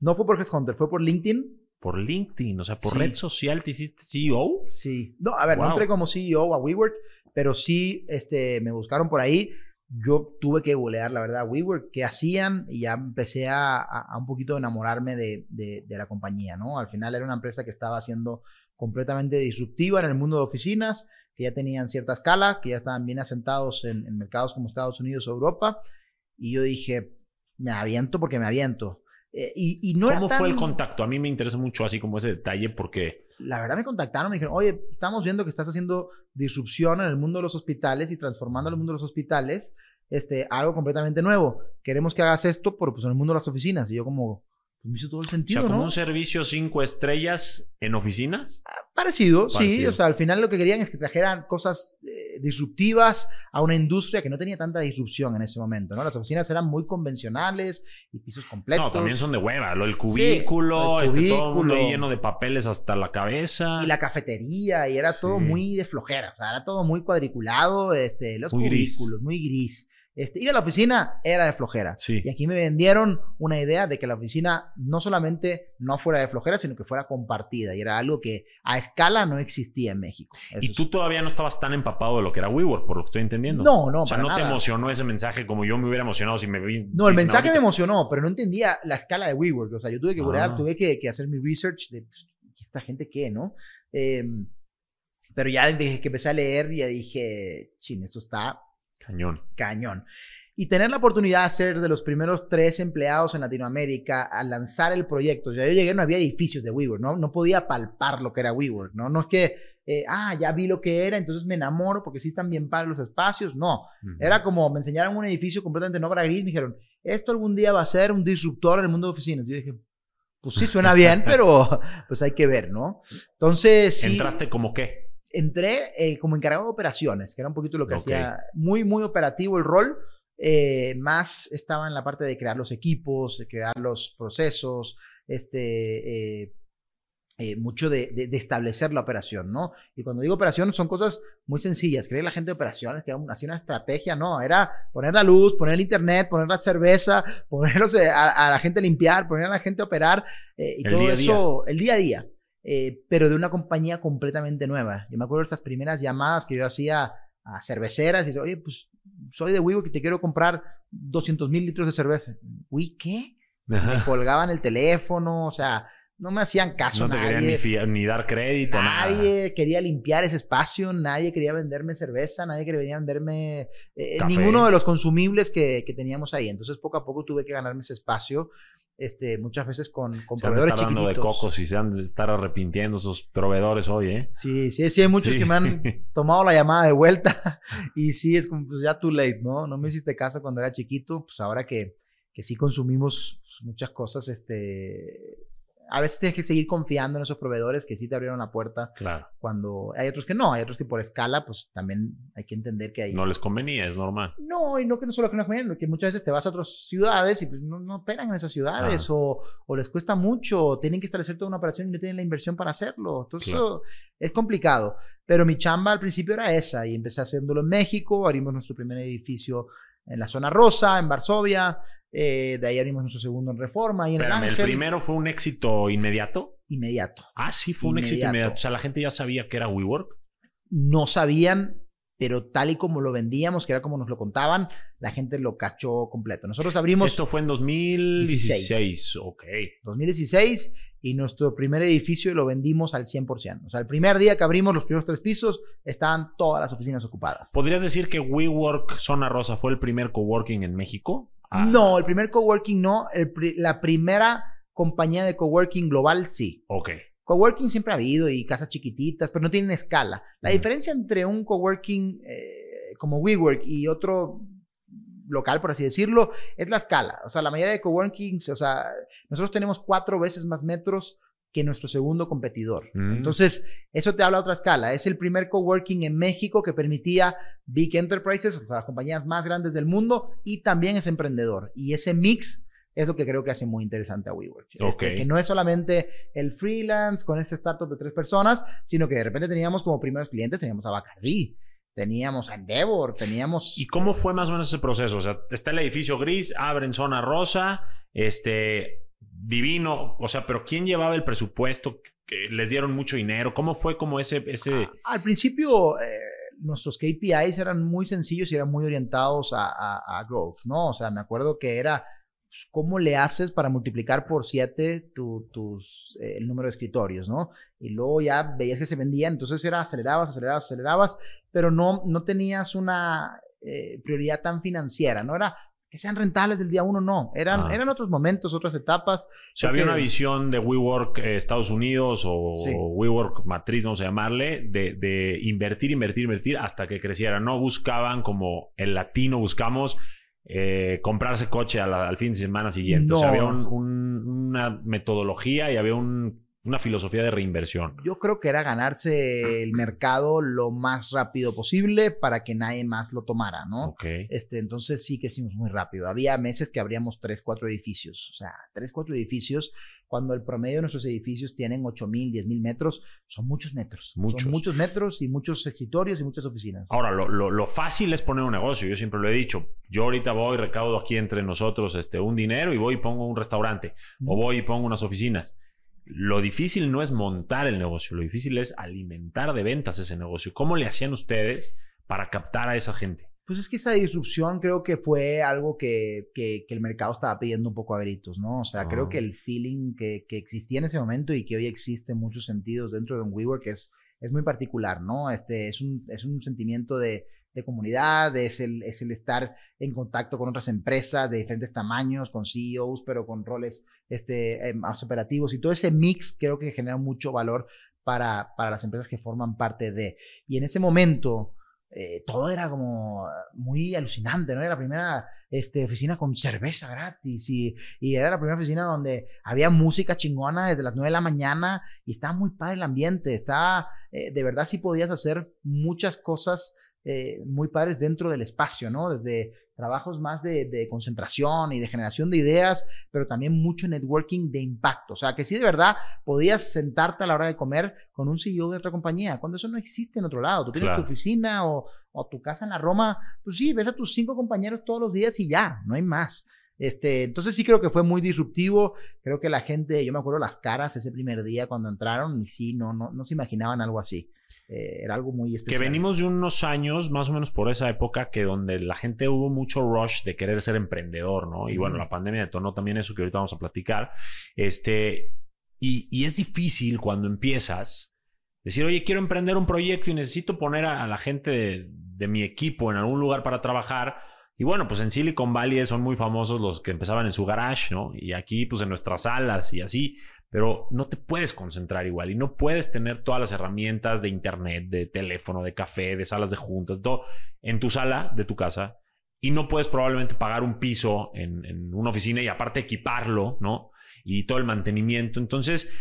No fue por Headhunter, fue por LinkedIn. Por LinkedIn, o sea, por Sí. red social te hiciste CEO. Sí. No, a ver, no entré como CEO a WeWork, pero sí este, me buscaron por ahí. Yo tuve que googlear, la verdad, WeWork, qué hacían, y ya empecé a, a- a un poquito enamorarme de, de- de la compañía, ¿no? Al final era una empresa que estaba siendo completamente disruptiva en el mundo de oficinas, que ya tenían cierta escala, que ya estaban bien asentados en, en mercados como Estados Unidos o Europa, y yo dije, me aviento porque me aviento. Eh, y, y no era ¿Cómo fue el contacto? A mí me interesa mucho así como ese detalle porque la verdad me contactaron, me dijeron, oye, estamos viendo que estás haciendo disrupción en el mundo de los hospitales y transformando el mundo de los hospitales, este, algo completamente nuevo. Queremos que hagas esto, pero pues en el mundo de las oficinas. Y yo como, me hizo todo el o sea, sentido, como ¿no? un servicio cinco estrellas en oficinas. Parecido, sí. O sea, al final lo que querían es que trajeran cosas eh, disruptivas a una industria que no tenía tanta disrupción en ese momento, ¿no? Las oficinas eran muy convencionales y pisos completos. No, también son de hueva. Lo del cubículo, el este, todo el mundo ahí cubículo. lleno de papeles hasta la cabeza. y la cafetería y era todo muy de flojera, o sea, era todo muy cuadriculado, este, los Muy gris. cubículos, muy gris. Este, ir a la oficina era de flojera. Sí. Y aquí me vendieron una idea de que la oficina no solamente no fuera de flojera, sino que fuera compartida. Y era algo que a escala no existía en México. Eso Y es- tú todavía no estabas tan empapado de lo que era WeWork, por lo que estoy entendiendo. No, no, O sea, para no te emocionó ese mensaje como yo me hubiera emocionado si me vi. No, el mensaje me emocionó, pero no entendía la escala de WeWork. O sea, yo tuve que Ah. tuve que, que hacer mi research de pues, esta gente qué, ¿no? Eh, pero ya desde que empecé a leer, ya dije, chin, esto está Cañón. cañón. Y tener la oportunidad de ser de los primeros tres empleados en Latinoamérica a lanzar el proyecto. Sea, yo llegué, no había edificios de WeWork, ¿no? No podía palpar lo que era WeWork, ¿no? No es que, eh, ah, ya vi lo que era, entonces me enamoro porque sí están bien padres los espacios. No, era como me enseñaron un edificio completamente en obra gris, me dijeron, esto algún día va a ser un disruptor en el mundo de oficinas. Yo dije, pues sí, suena bien, pero pues hay que ver, ¿no? Entonces, sí ¿Entraste como qué? Entré eh, como encargado de operaciones, que era un poquito lo que Ok. hacía, muy, muy operativo el rol. eh, más estaba en la parte de crear los equipos, de crear los procesos, este, eh, eh, mucho de, de- de establecer la operación, ¿no? Y cuando digo operación son cosas muy sencillas. Creer la gente de operaciones, que hacía una estrategia, no, era poner la luz, poner el internet, poner la cerveza, ponerlos eh, a, a la gente a limpiar, poner a la gente a operar eh, y El todo día eso, el día a día eh, pero de una compañía completamente nueva. Yo me acuerdo de esas primeras llamadas que yo hacía a cerveceras y decía, oye, pues soy de WeWork y te quiero comprar 200 mil litros de cerveza. Uy, ¿qué? Me colgaban el teléfono, o sea, no me hacían caso no te querían ni, nadie. fia- ni dar crédito, nada. Nadie quería limpiar ese espacio, nadie quería venderme cerveza, nadie quería venderme eh, ninguno de los consumibles que, que teníamos ahí. Entonces, poco a poco tuve que ganarme ese espacio, este, muchas veces con, con Se proveedores dando de chiquititos. cocos y se han de estar arrepintiendo esos proveedores hoy, ¿eh? Sí, sí, sí, hay muchos Sí. que me han tomado la llamada de vuelta y sí, es como, pues ya too late, ¿no? No me hiciste caso cuando era chiquito, pues ahora que, que sí consumimos muchas cosas, este, a veces tienes que seguir confiando en esos proveedores que sí te abrieron la puerta Claro. cuando hay otros que no, hay otros que por escala, pues también hay que entender que hay... No les convenía, es normal. No, y no que no solo que no conviene, que muchas veces te vas a otras ciudades y pues no, no operan en esas ciudades o, o les cuesta mucho, o tienen que establecer toda una operación y no tienen la inversión para hacerlo. Entonces Claro. eso es complicado. Pero mi chamba al principio era esa y empecé haciéndolo en México, abrimos nuestro primer edificio en la zona rosa, en Varsovia, eh, de ahí abrimos nuestro segundo en Reforma y en Espérame, el ¿el Ángel. primero fue un éxito inmediato? Inmediato. Ah, sí, fue un éxito Inmediato. inmediato. O sea, la gente ya sabía que era WeWork. no sabían, pero tal y como lo vendíamos, que era como nos lo contaban, la gente lo cachó completo. Nosotros abrimos Esto fue en 2016. Ok. 2016 y nuestro primer edificio lo vendimos al 100%. O sea, el primer día que abrimos los primeros tres pisos, estaban todas las oficinas ocupadas. ¿Podrías decir que WeWork Zona Rosa fue el primer coworking en México? Ah, No, el primer coworking no, el pri- la primera compañía de coworking global sí. Ok. Coworking siempre ha habido y casas chiquititas, pero no tienen escala. La diferencia entre un coworking eh, como WeWork y otro local, por así decirlo, es la escala. O sea, la mayoría de coworkings, o sea, nosotros tenemos cuatro veces más metros que nuestro segundo competidor. Mm. Entonces, eso te habla de otra escala. Es el primer coworking en México que permitía big enterprises, o sea, las compañías más grandes del mundo, y también es emprendedor. Y ese mix es lo que creo que hace muy interesante a WeWork. Este, Ok. que no es solamente el freelance con este startup de tres personas, sino que de repente teníamos como primeros clientes, teníamos a Bacardi, teníamos a Endeavor, teníamos... ¿Y cómo fue más o menos ese proceso? O sea, está el edificio gris, abren zona rosa, este, divino, o sea, pero ¿quién llevaba el presupuesto? ¿Que ¿Les dieron mucho dinero? ¿Cómo fue como ese... ese... Ah, al principio... Eh, nuestros KPIs eran muy sencillos y eran muy orientados a, growth, ¿no? O sea, me acuerdo que era pues, cómo le haces para multiplicar por siete tus, eh, el número de escritorios, ¿no? Y luego ya veías que se vendían, entonces era acelerabas, acelerabas, acelerabas, pero no, no tenías una eh, prioridad tan financiera, ¿no? Era que sean rentables del día uno, no. Eran, ah. eran otros momentos, otras etapas. O sea, había una visión de WeWork eh, Estados Unidos o, WeWork Matriz, vamos a llamarle, de, de, invertir, invertir, invertir hasta que creciera. No buscaban como el latino buscamos eh, comprarse coche al, fin de semana siguiente. O sea, había una metodología y había un una filosofía de reinversión. Yo creo que era ganarse el mercado lo más rápido posible para que nadie más lo tomara, ¿no? Ok. Este, entonces sí crecimos muy rápido. Había meses que abríamos tres, cuatro edificios. O sea, tres, cuatro edificios, cuando el promedio de nuestros edificios tienen ocho mil, diez mil metros, son muchos metros. Muchos. Son muchos metros y muchos escritorios y muchas oficinas. Ahora, lo, lo, fácil es poner un negocio. Yo siempre lo he dicho. Yo ahorita voy, recaudo aquí entre nosotros este, un dinero y voy y pongo un restaurante. O voy y pongo unas oficinas lo difícil no es montar el negocio, lo difícil es alimentar de ventas ese negocio. ¿Cómo le hacían ustedes para captar a esa gente? Pues es que esa disrupción creo que fue algo que, que, el mercado estaba pidiendo un poco a gritos, ¿no? O sea, creo ah. que el feeling que, que, existía en ese momento y que hoy existe en muchos sentidos dentro de un WeWork es, es muy particular, ¿no? Este, es, un, es un sentimiento de, de comunidad, es el, es el estar en contacto con otras empresas de diferentes tamaños, con CEOs, pero con roles este, eh, más operativos y todo ese mix creo que genera mucho valor para, para las empresas que forman parte de. Y en ese momento, eh, todo era como muy alucinante, ¿no? Era la primera este, oficina con cerveza gratis y, y, era la primera oficina donde había música chingona desde las 9 de la mañana y estaba muy padre el ambiente, estaba, eh, de verdad sí podías hacer muchas cosas eh, muy padres dentro del espacio, ¿no? Desde trabajos más de, concentración y de generación de ideas, pero también mucho networking de impacto. O sea, que sí de verdad podías sentarte a la hora de comer con un CEO de otra compañía, cuando eso no existe en otro lado. Tú tienes tu oficina o, tu casa en la Roma, pues sí, ves a tus cinco compañeros todos los días y ya, no hay más. Este, entonces sí creo que fue muy disruptivo. Creo que la gente, yo me acuerdo las caras ese primer día cuando entraron y sí, no, no, no se imaginaban algo así. Eh, era algo muy especial. Que venimos de unos años, más o menos por esa época, que donde la gente hubo mucho rush de querer ser emprendedor, ¿no? Y bueno, la pandemia detonó también eso que ahorita vamos a platicar. Este, y, y, es difícil cuando empiezas decir, oye, quiero emprender un proyecto y necesito poner a, la gente de, de mi equipo en algún lugar para trabajar. Y bueno, pues en Silicon Valley son muy famosos los que empezaban en su garage, ¿no? Y aquí, pues en nuestras salas y así pero no te puedes concentrar igual y no puedes tener todas las herramientas de internet, de teléfono, de café, de salas de juntas, todo en tu sala de tu casa y no puedes probablemente pagar un piso en, una oficina y aparte equiparlo, ¿no? Y todo el mantenimiento. Entonces,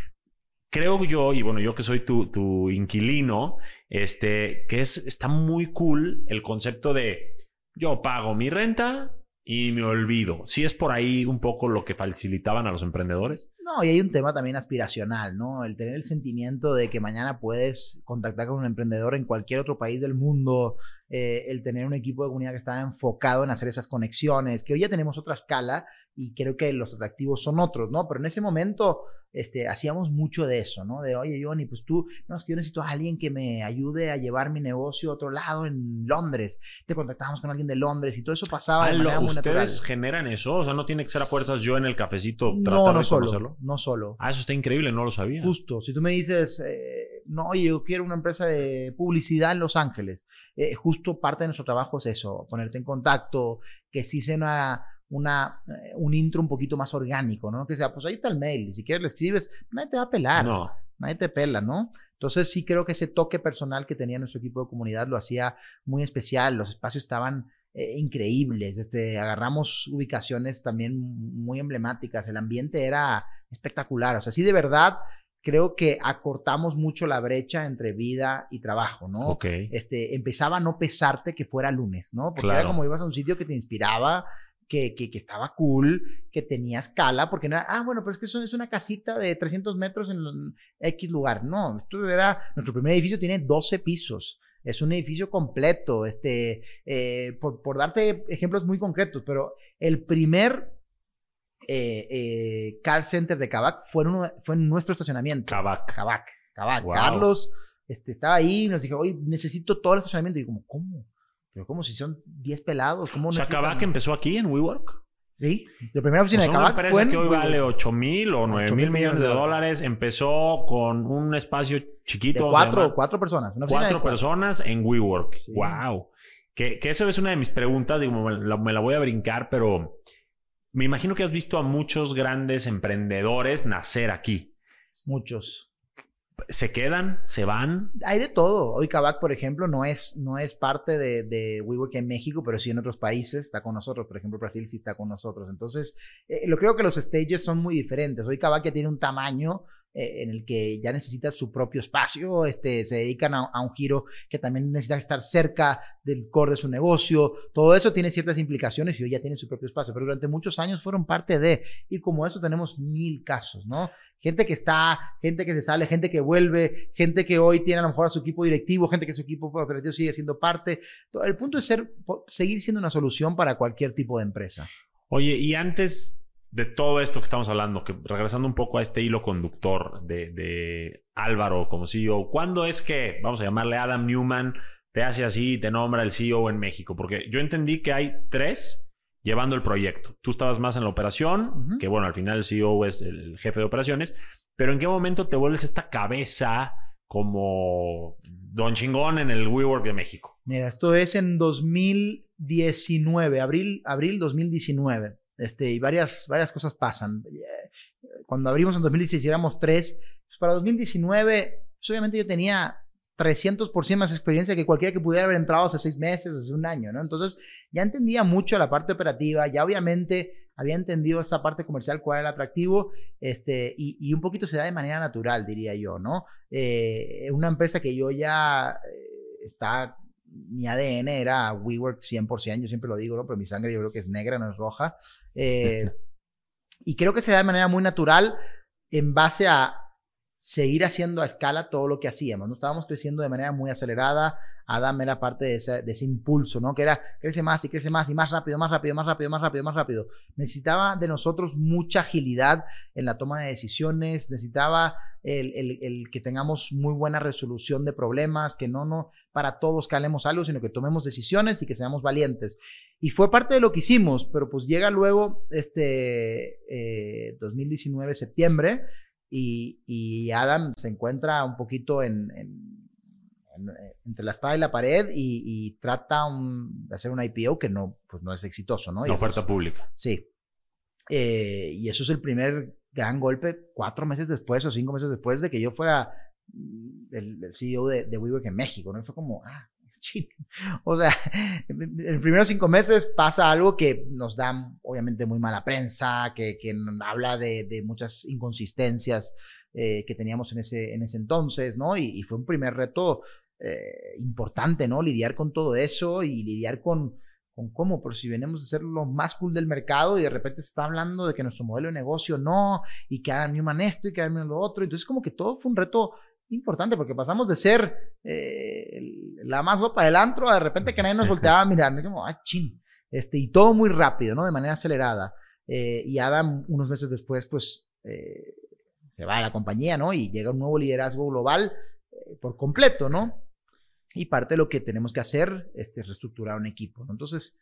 creo yo, y bueno, yo que soy tu, inquilino, este, que es, está muy cool el concepto de yo pago mi renta, y me olvido. Si es por ahí un poco lo que facilitaban a los emprendedores. No, y hay un tema también aspiracional, ¿no? El tener el sentimiento de que mañana puedes contactar con un emprendedor en cualquier otro país del mundo, eh, el tener un equipo de comunidad que está enfocado en hacer esas conexiones, que hoy ya tenemos otra escala y creo que los atractivos son otros, ¿no? Pero en ese momento este, hacíamos mucho de eso, ¿no? De, oye, Johnny, pues tú, no, es que yo necesito a alguien que me ayude a llevar mi negocio a otro lado en Londres. Te contactábamos con alguien de Londres y todo eso pasaba de ah, ¿Ustedes generan eso? O sea, no tiene que ser a fuerzas yo en el cafecito no, no solo, No solo. Ah, eso está increíble, no lo sabía. Justo, si tú me dices, eh, no, oye, yo quiero una empresa de publicidad en Los Ángeles, eh, justo parte de nuestro trabajo es eso, ponerte en contacto, que sí sea una una, eh, un intro un poquito más orgánico, ¿no? Que sea, pues ahí está el mail, y si quieres le escribes, nadie te va a pelar, no. nadie te pela, ¿no? Entonces sí creo que ese toque personal que tenía nuestro equipo de comunidad lo hacía muy especial, los espacios estaban eh, increíbles, este, agarramos ubicaciones también muy emblemáticas, el ambiente era espectacular, o sea, sí de verdad creo que acortamos mucho la brecha entre vida y trabajo, ¿no? Ok. Este, empezaba a no pesarte que fuera lunes, ¿no? Porque era como ibas a un sitio que te inspiraba, que, que, estaba cool, que tenía escala, porque no era, ah, bueno, pero es que eso es una casita de 300 metros en X lugar. No, esto era, nuestro primer edificio tiene 12 pisos. Es un edificio completo, este, eh, por, por darte ejemplos muy concretos, pero el primer eh, eh, Car Center de Kavak fue en, fue en nuestro estacionamiento. Kavak. Kavak. Kavak. Carlos este, estaba ahí y nos dijo, oye, necesito todo el estacionamiento. Y yo como, ¿cómo? Pero ¿cómo si son 10 pelados? ¿Cómo o sea, Kavak empezó aquí en WeWork. Sí, la primera oficina pues de Kavak una empresa que hoy vale 8 mil o 9 mil millones de dólares. Empezó con un espacio chiquito. De cuatro, cuatro personas. Una cuatro, personas en WeWork. Wow. Que, que, eso es una de mis preguntas. Digo, me la, me la voy a brincar, pero me imagino que has visto a muchos grandes emprendedores nacer aquí. Muchos. ¿Se quedan? ¿Se van? Hay de todo. Hoy Kavak, por ejemplo, no es, no es parte de, de WeWork en México, pero sí en otros países está con nosotros. Por ejemplo, Brasil sí está con nosotros. Entonces, eh, lo creo que los stages son muy diferentes. Hoy Kavak ya tiene un tamaño eh, en el que ya necesita su propio espacio, este, se dedican a, un giro que también necesita estar cerca del core de su negocio, todo eso tiene ciertas implicaciones y hoy ya tiene su propio espacio, pero durante muchos años fueron parte de, y como eso tenemos mil casos, ¿no? Gente que está, gente que se sale, gente que vuelve, gente que hoy tiene a lo mejor a su equipo directivo, gente que su equipo operativo sigue siendo parte. El punto es ser, seguir siendo una solución para cualquier tipo de empresa. Oye, y antes de todo esto que estamos hablando, que regresando un poco a este hilo conductor de, Álvaro como CEO, ¿cuándo es que, vamos a llamarle Adam Newman, te hace así y te nombra el CEO en México? Porque yo entendí que hay tres llevando el proyecto. Tú estabas más en la operación, que bueno, al final el CEO es el jefe de operaciones, pero ¿en qué momento te vuelves esta cabeza como Don Chingón en el WeWork de México? Mira, esto es en 2019, abril, abril 2019. Este, y varias, varias cosas pasan. Cuando abrimos en 2016 éramos tres. Pues para 2019, pues obviamente yo tenía 300% más experiencia que cualquiera que pudiera haber entrado hace seis meses, hace un año, ¿no? Entonces ya entendía mucho la parte operativa, ya obviamente había entendido esa parte comercial, cuál era el atractivo, este, y, un poquito se da de manera natural, diría yo, ¿no? Eh, una empresa que yo ya eh, está mi ADN era WeWork 100%, yo siempre lo digo, ¿no? pero mi sangre yo creo que es negra, no es roja. Eh, y creo que se da de manera muy natural en base a seguir haciendo a escala todo lo que hacíamos. ¿no? Estábamos creciendo de manera muy acelerada. Adam era parte de ese, de ese, impulso, ¿no? Que era crece más y crece más y más rápido, más rápido, más rápido, más rápido, más rápido. Necesitaba de nosotros mucha agilidad en la toma de decisiones, necesitaba el, el, el, que tengamos muy buena resolución de problemas, que no, no para todos calemos algo, sino que tomemos decisiones y que seamos valientes. Y fue parte de lo que hicimos, pero pues llega luego este eh, 2019, septiembre, y, Adam se encuentra un poquito en, entre la espada y la pared y, trata de hacer un IPO que no, pues no es exitoso, ¿no? Una oferta pública. Sí. Eh, y eso es el primer gran golpe cuatro meses después o cinco meses después de que yo fuera el, CEO de, de WeWork en México, ¿no? Fue como, ah, O sea, en los primeros cinco meses pasa algo que nos da obviamente muy mala prensa, que, que habla de, de, muchas inconsistencias eh, que teníamos en ese, en ese entonces, ¿no? Y, fue un primer reto eh, importante, ¿no? Lidiar con todo eso y lidiar con, con cómo, por si venimos a ser lo más cool del mercado y de repente se está hablando de que nuestro modelo de negocio no, y que hagan Newman esto y que hagan lo otro. Entonces, como que todo fue un reto importante porque pasamos de ser eh, la más guapa del antro a de repente que nadie nos volteaba a mirar, como, ah, chin, este, y todo muy rápido, ¿no? De manera acelerada. Eh, y Adam, unos meses después, pues, eh, se va a la compañía, ¿no? Y llega un nuevo liderazgo global por completo, ¿no? Y parte de lo que tenemos que hacer este, es reestructurar un equipo, ¿no? Entonces,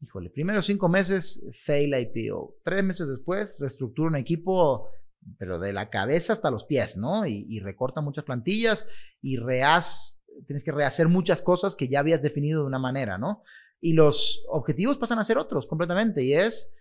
híjole, primero cinco meses, fail IPO. Tres meses después, reestructura un equipo pero de la cabeza hasta los pies, ¿no? Y, recorta muchas plantillas y rehaz, tienes que rehacer muchas cosas que ya habías definido de una manera, ¿no? Y los objetivos pasan a ser otros completamente y es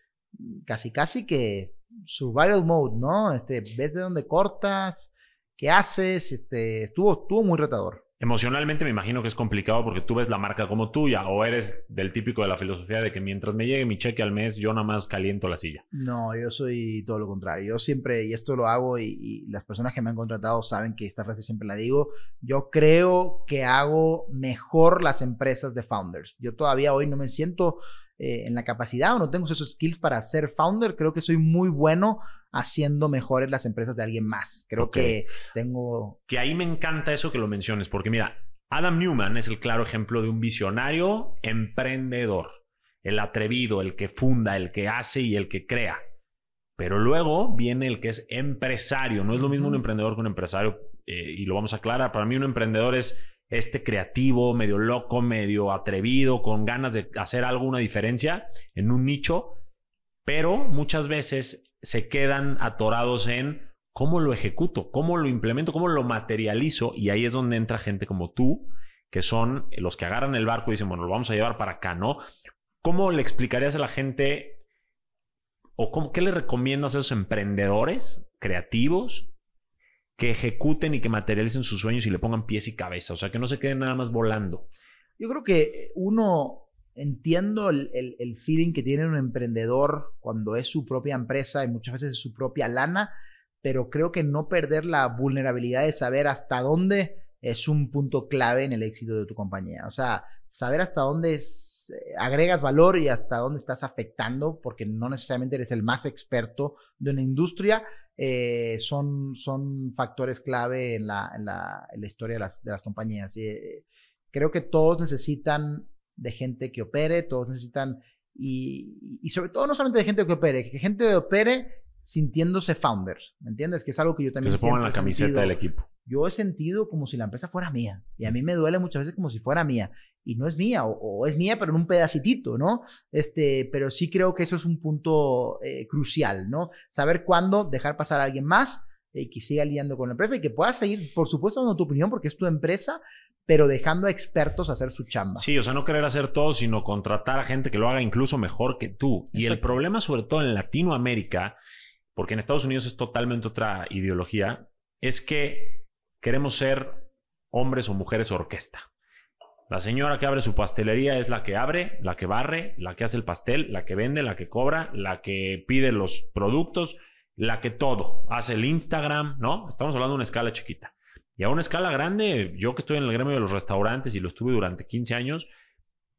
casi, casi que survival mode, ¿no? Este, ves de dónde cortas, qué haces, este, estuvo, estuvo muy retador. Emocionalmente me imagino que es complicado porque tú ves la marca como tuya o eres del típico de la filosofía de que mientras me llegue mi cheque al mes yo nada más caliento la silla. No, yo soy todo lo contrario. Yo siempre, y esto lo hago y, las personas que me han contratado saben que esta frase siempre la digo, yo creo que hago mejor las empresas de founders. Yo todavía hoy no me siento eh, en la capacidad o no tengo esos skills para ser founder. Creo que soy muy bueno haciendo mejores las empresas de alguien más. Creo que tengo... Que ahí me encanta eso que lo menciones, porque mira, Adam Newman es el claro ejemplo de un visionario emprendedor, el atrevido, el que funda, el que hace y el que crea. Pero luego viene el que es empresario. No es lo mismo un emprendedor que un empresario. Eh, y lo vamos a aclarar. Para mí un emprendedor es este creativo, medio loco, medio atrevido, con ganas de hacer alguna diferencia en un nicho. Pero muchas veces se quedan atorados en cómo lo ejecuto, cómo lo implemento, cómo lo materializo. Y ahí es donde entra gente como tú, que son los que agarran el barco y dicen, bueno, lo vamos a llevar para acá, ¿no? ¿Cómo le explicarías a la gente ¿O qué le recomiendas a esos emprendedores creativos que ejecuten y que materialicen sus sueños y le pongan pies y cabeza? O sea, que no se queden nada más volando. Yo creo que uno, entiendo el, el, feeling que tiene un emprendedor cuando es su propia empresa y muchas veces es su propia lana, pero creo que no perder la vulnerabilidad de saber hasta dónde es un punto clave en el éxito de tu compañía. O sea, saber hasta dónde agregas valor y hasta dónde estás afectando, porque no necesariamente eres el más experto de una industria, eh, son, son factores clave en la, en la, historia de las, de las compañías. Eh, creo que todos necesitan de gente que opere, todos necesitan, y, y, sobre todo no solamente de gente que opere, que gente que opere sintiéndose founder, ¿me entiendes? Que es algo que yo también... Que se pongan la camiseta del equipo. Yo he sentido como si la empresa fuera mía, y a mí me duele muchas veces como si fuera mía, y no es mía, o, es mía pero en un pedacitito, ¿no? Este, pero sí creo que eso es un punto eh, crucial, ¿no? Saber cuándo dejar pasar a alguien más y eh, que siga lidiando con la empresa y que puedas seguir, por supuesto, dando tu opinión porque es tu empresa, pero dejando a expertos hacer su chamba. Sí, o sea, no querer hacer todo, sino contratar a gente que lo haga incluso mejor que tú. Y el problema, sobre todo en Latinoamérica, porque en Estados Unidos es totalmente otra ideología, es que queremos ser hombres o mujeres orquesta. La señora que abre su pastelería es la que abre, la que barre, la que hace el pastel, la que vende, la que cobra, la que pide los productos, la que todo. Hace el Instagram, ¿no? Estamos hablando de una escala chiquita. Y a una escala grande, yo que estoy en el gremio de los restaurantes y lo estuve durante 15 años,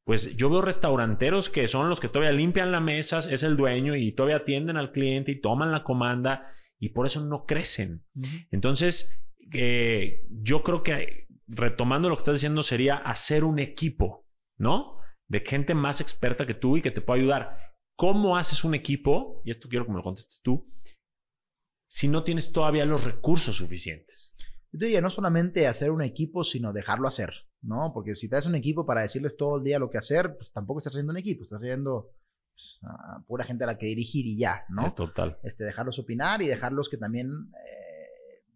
pues yo veo restauranteros que son los que todavía limpian las mesas, es el dueño y todavía atienden al cliente y toman la comanda y por eso no crecen. Entonces, eh, yo creo que retomando lo que estás diciendo sería hacer un equipo, ¿no? De gente más experta que tú y que te pueda ayudar. ¿Cómo haces un equipo? Y esto quiero que me lo contestes tú. Si no tienes todavía los recursos suficientes. Yo diría no solamente hacer un equipo, sino dejarlo hacer. ¿no? Porque si te das un equipo para decirles todo el día lo que hacer, pues tampoco estás haciendo un equipo, estás haciendo pues, pura gente a la que dirigir y ya, ¿no? Es total. Este, dejarlos opinar y dejarlos que también eh,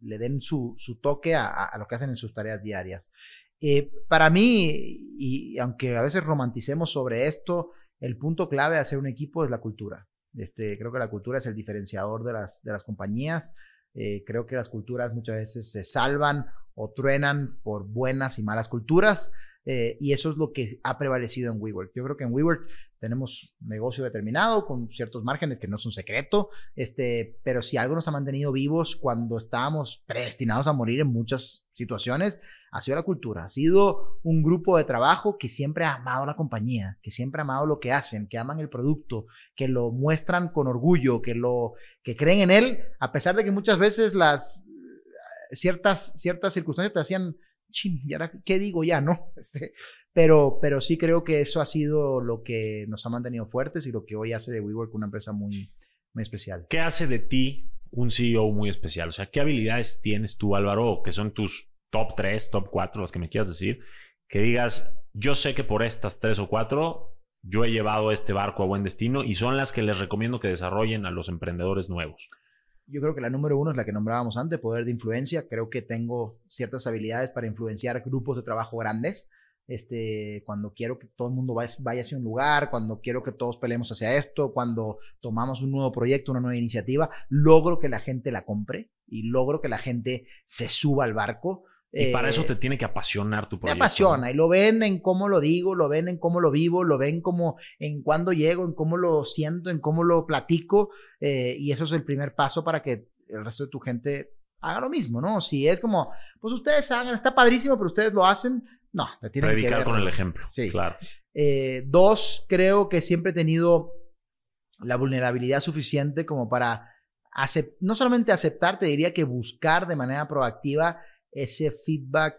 le den su, toque a, lo que hacen en sus tareas diarias. Eh, para mí, y, aunque a veces romanticemos sobre esto, el punto clave de hacer un equipo es la cultura. Este, creo que la cultura es el diferenciador de las, de las compañías. Eh, creo que las culturas muchas veces se salvan o truenan por buenas y malas culturas. Eh, y eso es lo que ha prevalecido en WeWork. Yo creo que en WeWork tenemos un negocio determinado con ciertos márgenes que no es un secreto, este, pero si algo nos ha mantenido vivos cuando estábamos predestinados a morir en muchas situaciones, ha sido la cultura, ha sido un grupo de trabajo que siempre ha amado la compañía, que siempre ha amado lo que hacen, que aman el producto, que lo muestran con orgullo, que lo que creen en él, a pesar de que muchas veces las ciertas ciertas circunstancias te hacían ¿y ahora qué digo ya, no? Este, pero, pero sí creo que eso ha sido lo que nos ha mantenido fuertes y lo que hoy hace de WeWork una empresa muy, muy especial. ¿Qué hace de ti un CEO muy especial? O sea, ¿qué habilidades tienes tú, Álvaro, que son tus top 3, top 4, las que me quieras decir? Que digas, yo sé que por estas 3 o 4 yo he llevado este barco a buen destino y son las que les recomiendo que desarrollen a los emprendedores nuevos. Yo creo que la número uno es la que nombrábamos antes, poder de influencia. Creo que tengo ciertas habilidades para influenciar grupos de trabajo grandes. Este, cuando quiero que todo el mundo vaya, hacia un lugar, cuando quiero que todos peleemos hacia esto, cuando tomamos un nuevo proyecto, una nueva iniciativa, logro que la gente la compre y logro que la gente se suba al barco. Y para eso te eh, tiene que apasionar tu proyecto. Me apasiona y lo ven en cómo lo digo, lo ven en cómo lo vivo, lo ven como en cuándo llego, en cómo lo siento, en cómo lo platico. Eh, y eso es el primer paso para que el resto de tu gente haga lo mismo, ¿no? Si es como, pues ustedes hagan, está padrísimo, pero ustedes lo hacen, no, te tienen Predicar que ver. con el ejemplo. Sí. Claro. Eh, dos, creo que siempre he tenido la vulnerabilidad suficiente como para no solamente aceptar, te diría que buscar de manera proactiva ese feedback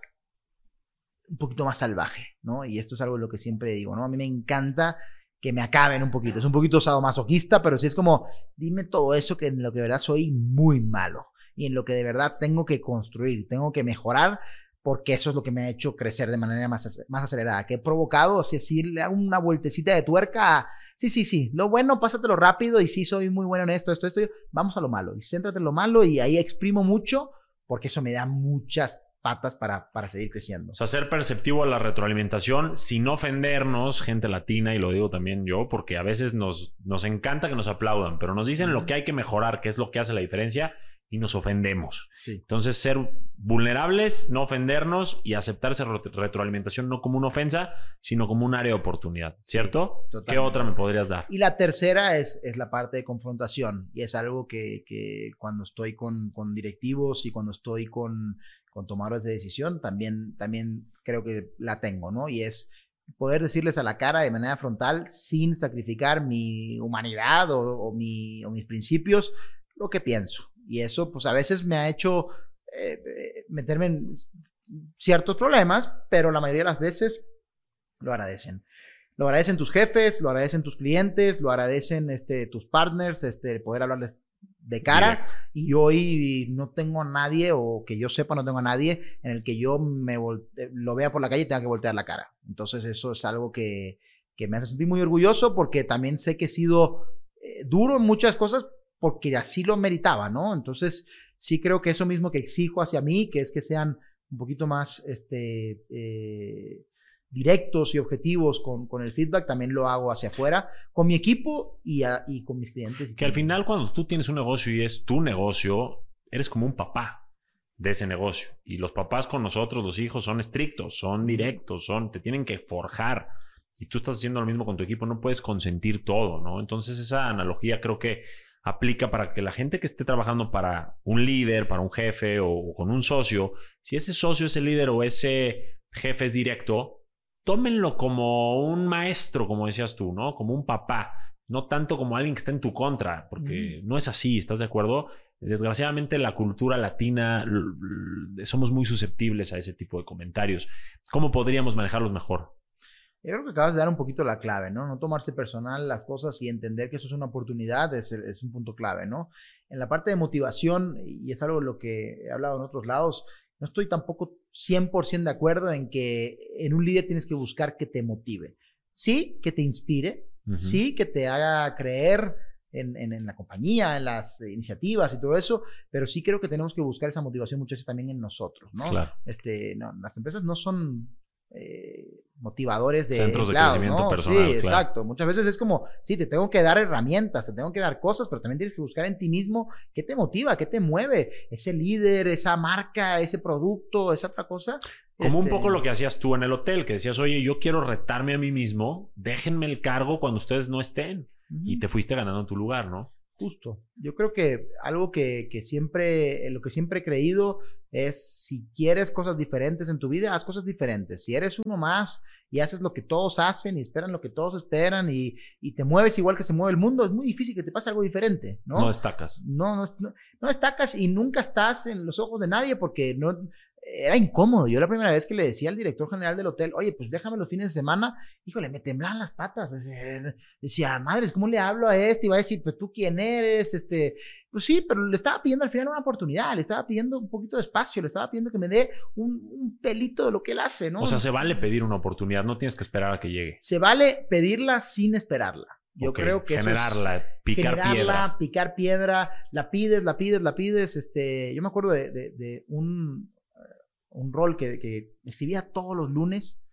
un poquito más salvaje, ¿no? Y esto es algo de lo que siempre digo, ¿no? A mí me encanta que me acaben un poquito. Es un poquito sadomasoquista, pero sí es como, dime todo eso que en lo que de verdad soy muy malo y en lo que de verdad tengo que construir, tengo que mejorar, porque eso es lo que me ha hecho crecer de manera más, más acelerada, que he provocado, así si le hago una vueltecita de tuerca, sí, sí, sí, lo bueno, pásatelo rápido y sí, soy muy bueno en esto, esto, esto, vamos a lo malo, y céntrate en lo malo y ahí exprimo mucho, porque eso me da muchas patas para, para seguir creciendo. O sea, ser perceptivo a la retroalimentación sin ofendernos, gente latina, y lo digo también yo, porque a veces nos, nos encanta que nos aplaudan, pero nos dicen lo que hay que mejorar, que es lo que hace la diferencia, y nos ofendemos. Entonces, ser vulnerables, no ofendernos y aceptar esa retroalimentación no como una ofensa, sino como un área de oportunidad, ¿cierto? ¿Qué otra me podrías dar? Y la tercera es, es la parte de confrontación y es algo que, que cuando estoy con, con, directivos y cuando estoy con, con tomadores de decisión, también, también creo que la tengo, ¿no? Y es poder decirles a la cara de manera frontal sin sacrificar mi humanidad o, o, mi, o mis principios lo que pienso. Y eso, pues a veces me ha hecho eh, eh, meterme en ciertos problemas, pero la mayoría de las veces lo agradecen. Lo agradecen tus jefes, lo agradecen tus clientes, lo agradecen este, tus partners, este, poder hablarles de cara. Y hoy no tengo a nadie, o que yo sepa, no tengo a nadie en el que yo me lo vea por la calle y tenga que voltear la cara. Entonces, eso es algo que, que me hace sentir muy orgulloso porque también sé que he sido eh, duro en muchas cosas, porque así lo meritaba, ¿no? Entonces, sí creo que eso mismo que exijo hacia mí, que es que sean un poquito más este, eh, directos y objetivos con, con, el feedback, también lo hago hacia afuera, con mi equipo y, y con mis clientes. Que al final, cuando tú tienes un negocio y es tu negocio, eres como un papá de ese negocio. Y los papás con nosotros, los hijos, son estrictos, son directos, son, te tienen que forjar. Y tú estás haciendo lo mismo con tu equipo, no puedes consentir todo, ¿no? Entonces esa analogía creo que aplica para que la gente que esté trabajando para un líder, para un jefe o con un socio, si ese socio, ese líder o ese jefe es directo, tómenlo como un maestro, como decías tú, ¿no? Como un papá, no tanto como alguien que está en tu contra, porque no es así, ¿estás de acuerdo? Desgraciadamente la cultura latina somos muy susceptibles a ese tipo de comentarios. ¿Cómo podríamos manejarlos mejor? Yo creo que acabas de dar un poquito la clave, ¿no? No tomarse personal las cosas y entender que eso es una oportunidad es, es un punto clave, ¿no? En la parte de motivación, y es algo de lo que he hablado en otros lados, no estoy tampoco 100% de acuerdo en que en un líder tienes que buscar que te motive. Sí, que te inspire, sí, que te haga creer en, en, en, la compañía, en las iniciativas y todo eso, pero sí creo que tenemos que buscar esa motivación muchas veces también en nosotros, ¿no? Claro. Este, no, las empresas no son eh, motivadores de centros de crecimiento personal. Sí, exacto. Muchas veces es como, sí, te tengo que dar herramientas, te tengo que dar cosas, pero también tienes que buscar en ti mismo qué te motiva, qué te mueve, ese líder, esa marca, ese producto, esa otra cosa. Como un poco este lo que hacías tú en el hotel, que decías, oye, yo quiero retarme a mí mismo, déjenme el cargo cuando ustedes no estén. Y te fuiste ganando tu lugar, ¿no? Justo. Yo creo que algo que, que siempre, lo que siempre he creído es si quieres cosas diferentes en tu vida, haz cosas diferentes. Si eres uno más y haces lo que todos hacen y esperan lo que todos esperan y, y te mueves igual que se mueve el mundo, es muy difícil que te pase algo diferente, ¿no? No destacas. No, no, no, no destacas y nunca estás en los ojos de nadie porque no, era incómodo. Yo la primera vez que le decía al director general del hotel, oye, pues déjame los fines de semana, híjole, me temblaban las patas. Decía, madre, ¿cómo le hablo a este? Y va a decir, pues tú quién eres, este, pues sí, pero le estaba pidiendo al final una oportunidad, le estaba pidiendo un poquito de espacio, le estaba pidiendo que me dé un, pelito de lo que él hace, ¿no? O sea, se vale pedir una oportunidad, no tienes que esperar a que llegue. Se vale pedirla sin esperarla. Yo creo que generarla, eso es, picar generarla, piedra. picar piedra, la pides, la pides, la pides. Este, yo me acuerdo de, de un, un rol que, que escribía todos los lunes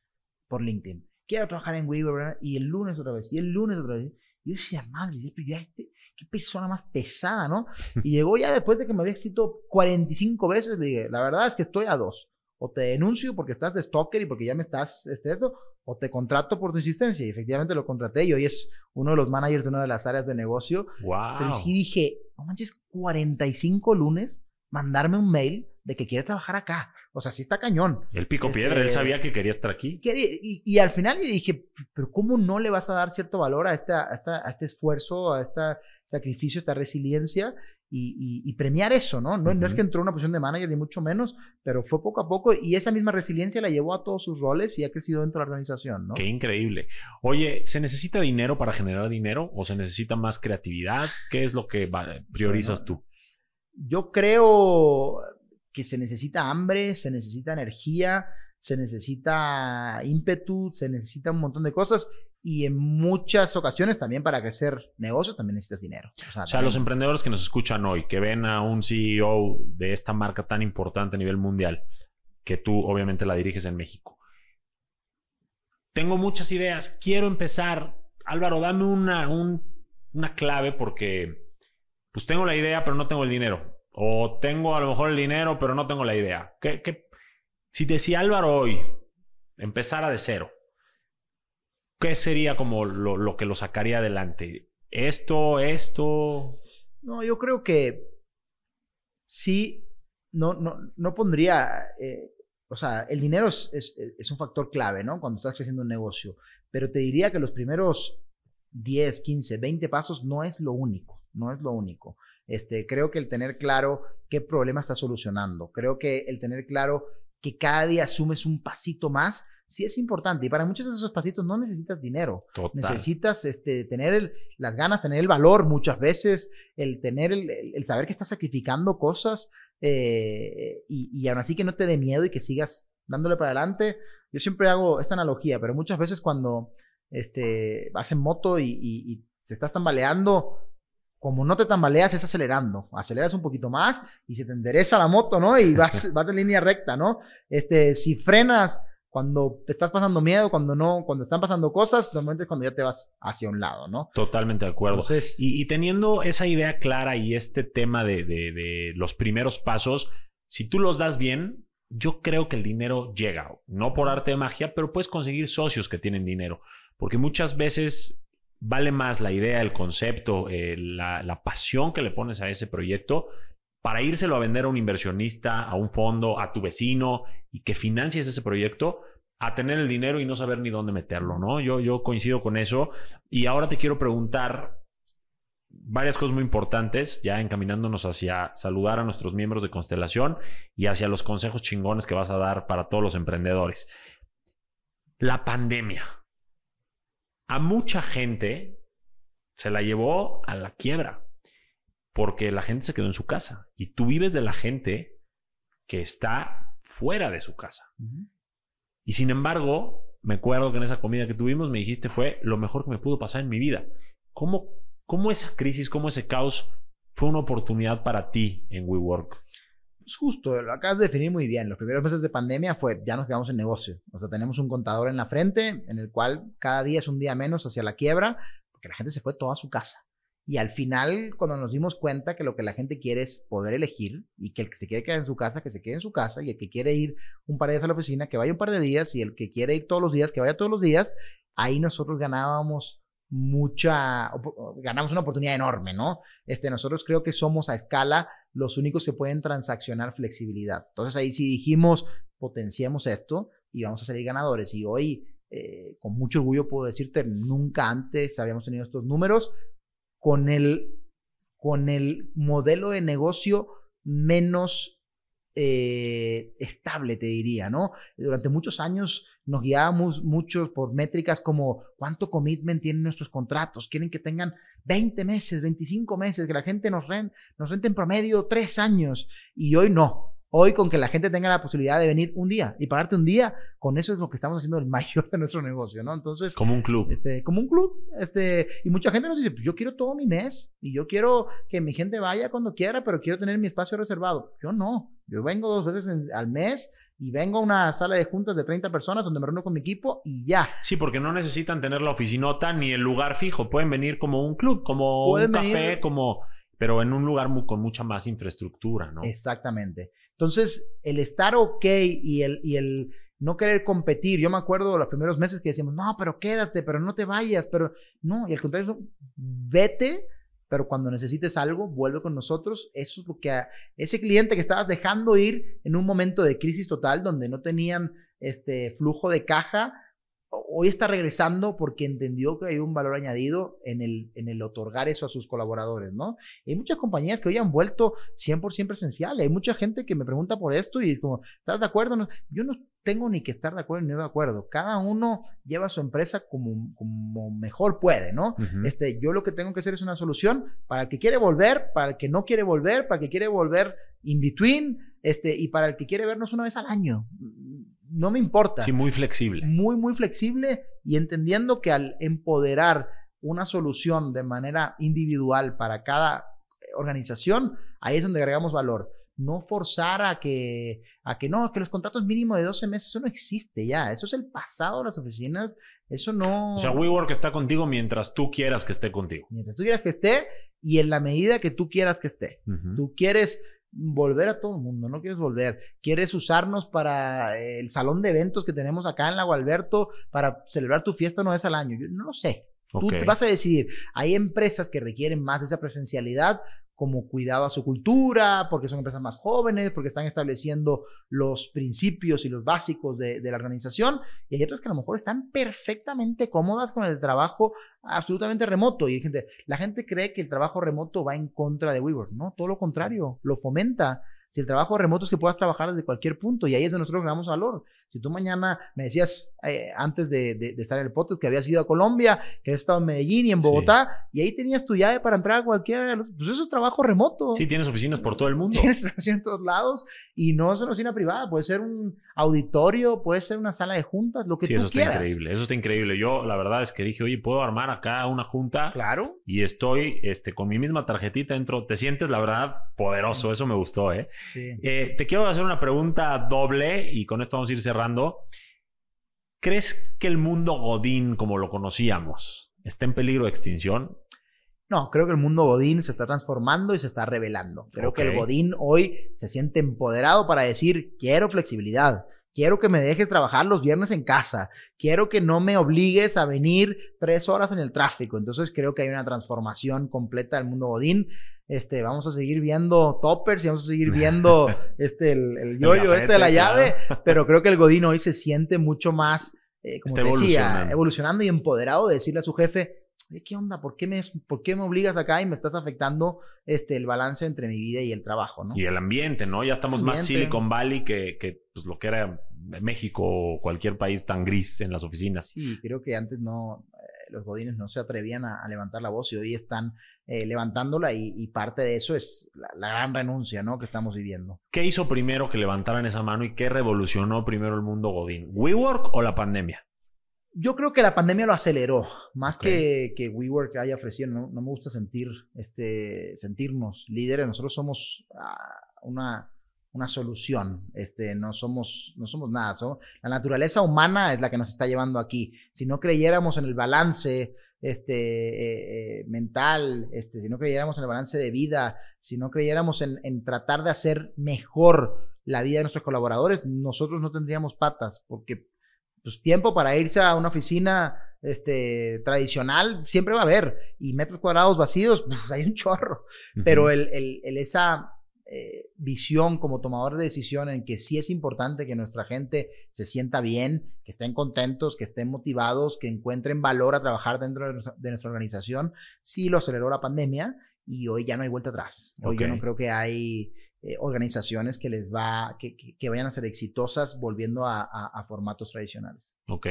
por LinkedIn. Quiero trabajar en Weaver, y el lunes otra vez, y el lunes otra vez. Y yo decía, madre, este, qué persona más pesada, ¿no? Y llegó ya después de que me había escrito 45 veces, le dije, la verdad es que estoy a dos. O te denuncio porque estás de stalker y porque ya me estás, este, esto, o te contrato por tu insistencia. Y efectivamente lo contraté y hoy es uno de los managers de una de las áreas de negocio. Wow. Pero sí dije, no manches, 45 lunes, mandarme un mail de que quiere trabajar acá. O sea, sí está cañón. El pico piedra, él Este, sabía que quería estar aquí. Y, y al final dije, pero ¿cómo no le vas a dar cierto valor a, esta, a, esta, a este esfuerzo, a este sacrificio, a esta resiliencia y, y, y premiar eso, ¿no? No, es que entró en una posición de manager ni mucho menos, pero fue poco a poco y esa misma resiliencia la llevó a todos sus roles y ha crecido dentro de la organización, ¿no? Qué increíble. Oye, ¿se necesita dinero para generar dinero o se necesita más creatividad? ¿Qué es lo que priorizas tú? Yo creo que se necesita hambre, se necesita energía, se necesita ímpetu, se necesita un montón de cosas y en muchas ocasiones también para crecer negocios también necesitas dinero. O sea, O sea, los emprendedores que nos escuchan hoy, que ven a un CEO de esta marca tan importante a nivel mundial, que tú obviamente la diriges en México. Tengo muchas ideas, quiero empezar. Álvaro, dame una, un- una clave porque pues tengo la idea, pero no tengo el dinero. O tengo a lo mejor el dinero, pero no tengo la idea. ¿Qué, qué- Si decía Álvaro hoy, empezara de cero, ¿qué sería como lo, lo que lo sacaría adelante? Esto, esto. No, yo creo que sí, no, no, no pondría, eh, o sea, el dinero es, es, es un factor clave, ¿no? Cuando estás creciendo un negocio, pero te diría que los primeros 10, 15, 20 pasos no es lo único, no es lo único. Este, creo que el tener claro qué problema estás solucionando, creo que el tener claro que cada día asumes un pasito más, sí es importante. Y para muchos de esos pasitos no necesitas dinero. Total. Necesitas este, tener el- las ganas, tener el valor muchas veces, el tener el, el- saber que estás sacrificando cosas eh, y, y aún así que no te dé miedo y que sigas dándole para adelante. Yo siempre hago esta analogía, pero muchas veces cuando este, vas en moto y, y- y te estás tambaleando, como no te tambaleas, es acelerando. Aceleras un poquito más y se te endereza la moto, ¿no? Y vas, vas en línea recta, ¿no? Este, si frenas cuando te estás pasando miedo, cuando no, cuando están pasando cosas, normalmente es cuando ya te vas hacia un lado, ¿no? Totalmente de acuerdo. Entonces, Y, y teniendo esa idea clara y este tema de, de- de los primeros pasos, si tú los das bien, yo creo que el dinero llega. No por arte de magia, pero puedes conseguir socios que tienen dinero. Porque muchas veces vale más la idea, el concepto, eh, la, pasión que le pones a ese proyecto para írselo a vender a un inversionista, a un fondo, a tu vecino y que financies ese proyecto, a tener el dinero y no saber ni dónde meterlo, ¿no? Yo, yo coincido con eso. Y ahora te quiero preguntar varias cosas muy importantes, ya encaminándonos hacia saludar a nuestros miembros de Constelación y hacia los consejos chingones que vas a dar para todos los emprendedores. La pandemia. A mucha gente se la llevó a la quiebra porque la gente se quedó en su casa y tú vives de la gente que está fuera de su casa. Y sin embargo, me acuerdo que en esa comida que tuvimos me dijiste fue lo mejor que me pudo pasar en mi vida. ¿Cómo, cómo esa crisis, cómo ese caos fue una oportunidad para ti en WeWork? Pues justo, lo acabas de definir muy bien. Los primeros meses de pandemia fue, ya nos quedamos en negocio. O sea, tenemos un contador en la frente en el cual cada día es un día menos hacia la quiebra, porque la gente se fue toda a su casa. Y al final, cuando nos dimos cuenta que lo que la gente quiere es poder elegir y que el que se quiere quedar en su casa, que se quede en su casa, y el que quiere ir un par de días a la oficina, que vaya un par de días, y el que quiere ir todos los días, que vaya todos los días, ahí nosotros ganábamos mucha, ganamos una oportunidad enorme, ¿no? Este, nosotros creo que somos a escala los únicos que pueden transaccionar flexibilidad. Entonces ahí sí dijimos, potenciemos esto y vamos a salir ganadores. Y hoy, eh, con mucho orgullo puedo decirte, nunca antes habíamos tenido estos números con el, con el modelo de negocio menos eh, estable, te diría, ¿no? Durante muchos años nos guiábamos mucho por métricas como cuánto commitment tienen nuestros contratos. Quieren que tengan 20 meses, 25 meses, que la gente nos, rent, nos rente en promedio 3 años. Y hoy no. Hoy con que la gente tenga la posibilidad de venir un día y pagarte un día, con eso es lo que estamos haciendo el mayor de nuestro negocio, ¿no? Entonces, Como un club. este, como un club, este, y mucha gente nos dice, pues yo quiero todo mi mes y yo quiero que mi gente vaya cuando quiera, pero quiero tener mi espacio reservado. Yo no, yo vengo dos veces en- al mes y vengo a una sala de juntas de 30 personas donde me reúno con mi equipo y ya. Sí, porque no necesitan tener la oficinota ni el lugar fijo. Pueden venir como un club, como Pueden un café, venir- como... Pero en un lugar con mucha más infraestructura, ¿no? Exactamente. Entonces, el estar ok y el, y el no querer competir, yo me acuerdo los primeros meses que decíamos, no, pero quédate, pero no te vayas, pero no, y al contrario, vete pero cuando necesites algo, vuelve con nosotros. Eso es lo que a ese cliente que estabas dejando ir en un momento de crisis total donde no tenían este flujo de caja, hoy está regresando porque entendió que hay un valor añadido en el, en el otorgar eso a sus colaboradores, ¿no? Hay muchas compañías que hoy han vuelto 100% presencial. Hay mucha gente que me pregunta por esto y es como, ¿estás de acuerdo? No, yo no tengo ni que estar de acuerdo ni de acuerdo. Cada uno lleva su empresa como, como mejor puede, ¿no? este, yo lo que tengo que hacer es una solución para el que quiere volver, para el que no quiere volver, para el que quiere volver in between, este, y para el que quiere vernos una vez al año no me importa. Sí, muy flexible. Muy, muy flexible y entendiendo que al empoderar una solución de manera individual para cada organización, ahí es donde agregamos valor. No forzar a que, a que no, que los contratos mínimos de 12 meses, eso no existe ya. Eso es el pasado de las oficinas. Eso no. O sea, WeWork está contigo mientras tú quieras que esté contigo. Mientras tú quieras que esté y en la medida que tú quieras que esté. Tú quieres volver a todo el mundo, no quieres volver, quieres usarnos para el salón de eventos que tenemos acá en Lago Alberto para celebrar tu fiesta una vez al año. Yo no lo sé. Tú te vas a decidir. Hay empresas que requieren más de esa presencialidad, como cuidado a su cultura, porque son empresas más jóvenes, porque están estableciendo los principios y los básicos de, la organización, y hay otras que a lo mejor están perfectamente cómodas con el trabajo absolutamente remoto. Y la gente cree que el trabajo remoto va en contra de WeWork, no, todo lo contrario, lo fomenta. Si el trabajo remoto es que puedas trabajar desde cualquier punto y ahí es donde nosotros ganamos valor. Si tú mañana me decías eh, antes de, estar en el podcast que habías ido a Colombia, que habías estado en Medellín y en Bogotá y ahí tenías tu llave para entrar a cualquiera de los... Pues eso es trabajo remoto. Sí, tienes oficinas por todo el mundo. Tienes oficinas en todos lados y no es una oficina privada, puede ser un auditorio, puede ser una sala de juntas, lo que sí, eso está increíble, eso está increíble. Yo la verdad es que dije, oye, ¿puedo armar acá una junta? Claro. Y estoy este, con mi misma tarjetita dentro. Te sientes, la verdad, poderoso. Eso me gustó, ¿eh? Sí. Eh, te quiero hacer una pregunta doble y con esto vamos a ir cerrando. ¿Crees que el mundo Godín, como lo conocíamos, está en peligro de extinción? No, creo que el mundo Godín se está transformando y se está revelando. Creo que el Godín hoy se siente empoderado para decir, quiero flexibilidad, quiero que me dejes trabajar los viernes en casa, quiero que no me obligues a venir tres horas en el tráfico. Entonces creo que hay una transformación completa del mundo Godín. Este, vamos a seguir viendo toppers y vamos a seguir viendo este, el, el yoyo este de la llave, pero creo que el Godín hoy se siente mucho más, eh, como decía, evolucionando. y empoderado de decirle a su jefe, ¿qué onda? ¿Por qué, me, ¿Por qué me obligas acá y me estás afectando este, el balance entre mi vida y el trabajo, ¿no? Y el ambiente, ¿no? Ya estamos más Silicon Valley que, que pues, lo que era México o cualquier país tan gris en las oficinas. Sí, creo que antes no, los godines no se atrevían a, levantar la voz y hoy están eh, levantándola y, parte de eso es la, gran renuncia ¿no? que estamos viviendo. ¿Qué hizo primero que levantaran esa mano y qué revolucionó primero el mundo godín? ¿WeWork o la pandemia? Yo creo que la pandemia lo aceleró, más que, que WeWork haya ofrecido. No, me gusta sentir, este, sentirnos líderes. Nosotros somos ah, una una solución. Este, no somos, no somos nada. la naturaleza humana es la que nos está llevando aquí. Si no creyéramos en el balance este, eh, eh, mental, este, si no creyéramos en el balance de vida, si no creyéramos en, en, tratar de hacer mejor la vida de nuestros colaboradores, nosotros no tendríamos patas, porque pues, tiempo para irse a una oficina este, tradicional siempre va a haber, y metros cuadrados vacíos, pues hay un chorro, pero el, el, el esa eh, visión como tomador de decisión en que sí es importante que nuestra gente se sienta bien, que estén contentos, que estén motivados, que encuentren valor a trabajar dentro de nuestra, organización, sí lo aceleró la pandemia y hoy ya no hay vuelta atrás. Hoy yo no creo que hay eh, organizaciones que les va, que, que, vayan a ser exitosas volviendo a, a, formatos tradicionales. Ok.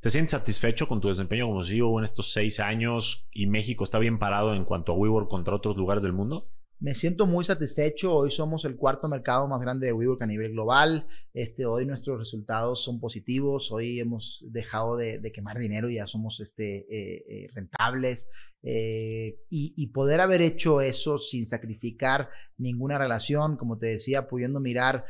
¿Te sientes satisfecho con tu desempeño como CEO en estos seis años y México está bien parado en cuanto a WeWork contra otros lugares del mundo? Me siento muy satisfecho. Hoy somos el cuarto mercado más grande de WeWork a nivel global. Este, hoy nuestros resultados son positivos. Hoy hemos dejado de, quemar dinero y ya somos este, eh, eh, rentables. Eh, y, poder haber hecho eso sin sacrificar ninguna relación, como te decía, pudiendo mirar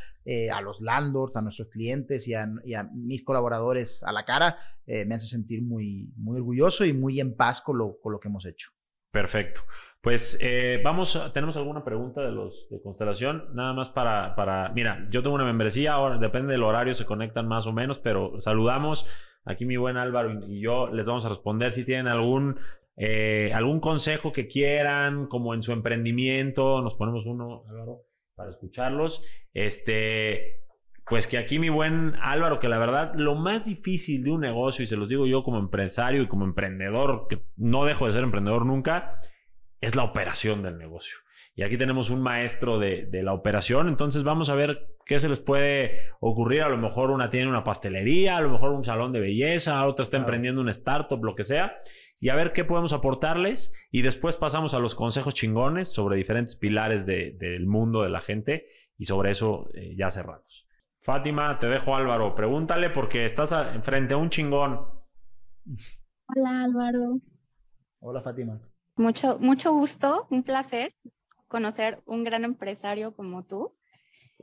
a los landlords, a nuestros clientes y a, mis colaboradores a la cara, me hace sentir muy, orgulloso y muy en paz con lo que hemos hecho. Perfecto. Pues eh, vamos, ¿tenemos alguna pregunta de los de Constelación? Nada más para, para, mira, yo tengo una membresía, ahora depende del horario, se conectan más o menos, pero saludamos aquí mi buen Álvaro y yo les vamos a responder si tienen algún eh, algún consejo que quieran, como en su emprendimiento, nos ponemos uno, Álvaro, para escucharlos. Este, pues que aquí mi buen Álvaro, que la verdad, lo más difícil de un negocio, y se los digo yo como empresario y como emprendedor, que no dejo de ser emprendedor nunca, es la operación del negocio. Y aquí tenemos un maestro de, la operación, entonces vamos a ver qué se les puede ocurrir. A lo mejor una tiene una pastelería, a lo mejor un salón de belleza, otra está emprendiendo un startup, lo que sea, y a ver qué podemos aportarles. Y después pasamos a los consejos chingones sobre diferentes pilares del mundo de la gente y sobre eso eh, ya cerramos. Fátima, te dejo Álvaro, pregúntale porque estás enfrente a un chingón. Hola Álvaro. Hola Fátima. Mucho, mucho gusto, un placer conocer un gran empresario como tú.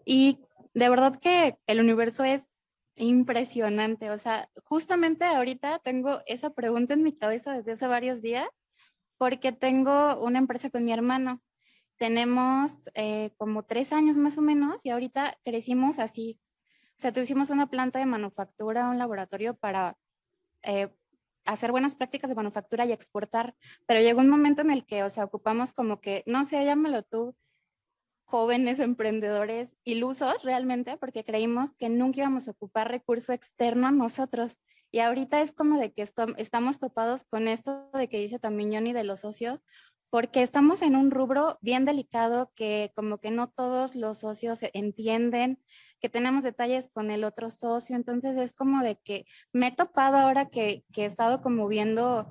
Y de verdad que el universo es impresionante. O sea, justamente ahorita tengo esa pregunta en mi cabeza desde hace varios días, porque tengo una empresa con mi hermano. Tenemos eh, como tres años más o menos y ahorita crecimos así. O sea, tuvimos una planta de manufactura, un laboratorio para eh, hacer buenas prácticas de manufactura y exportar, pero llegó un momento en el que, o sea, ocupamos como que, no sé, llámalo tú, jóvenes emprendedores ilusos realmente, porque creímos que nunca íbamos a ocupar recurso externo a nosotros. Y ahorita es como de que estamos topados con esto de que dice también Johnny de los socios, porque estamos en un rubro bien delicado que como que no todos los socios entienden, que tenemos detalles con el otro socio, entonces es como de que me he topado ahora que, he estado como viendo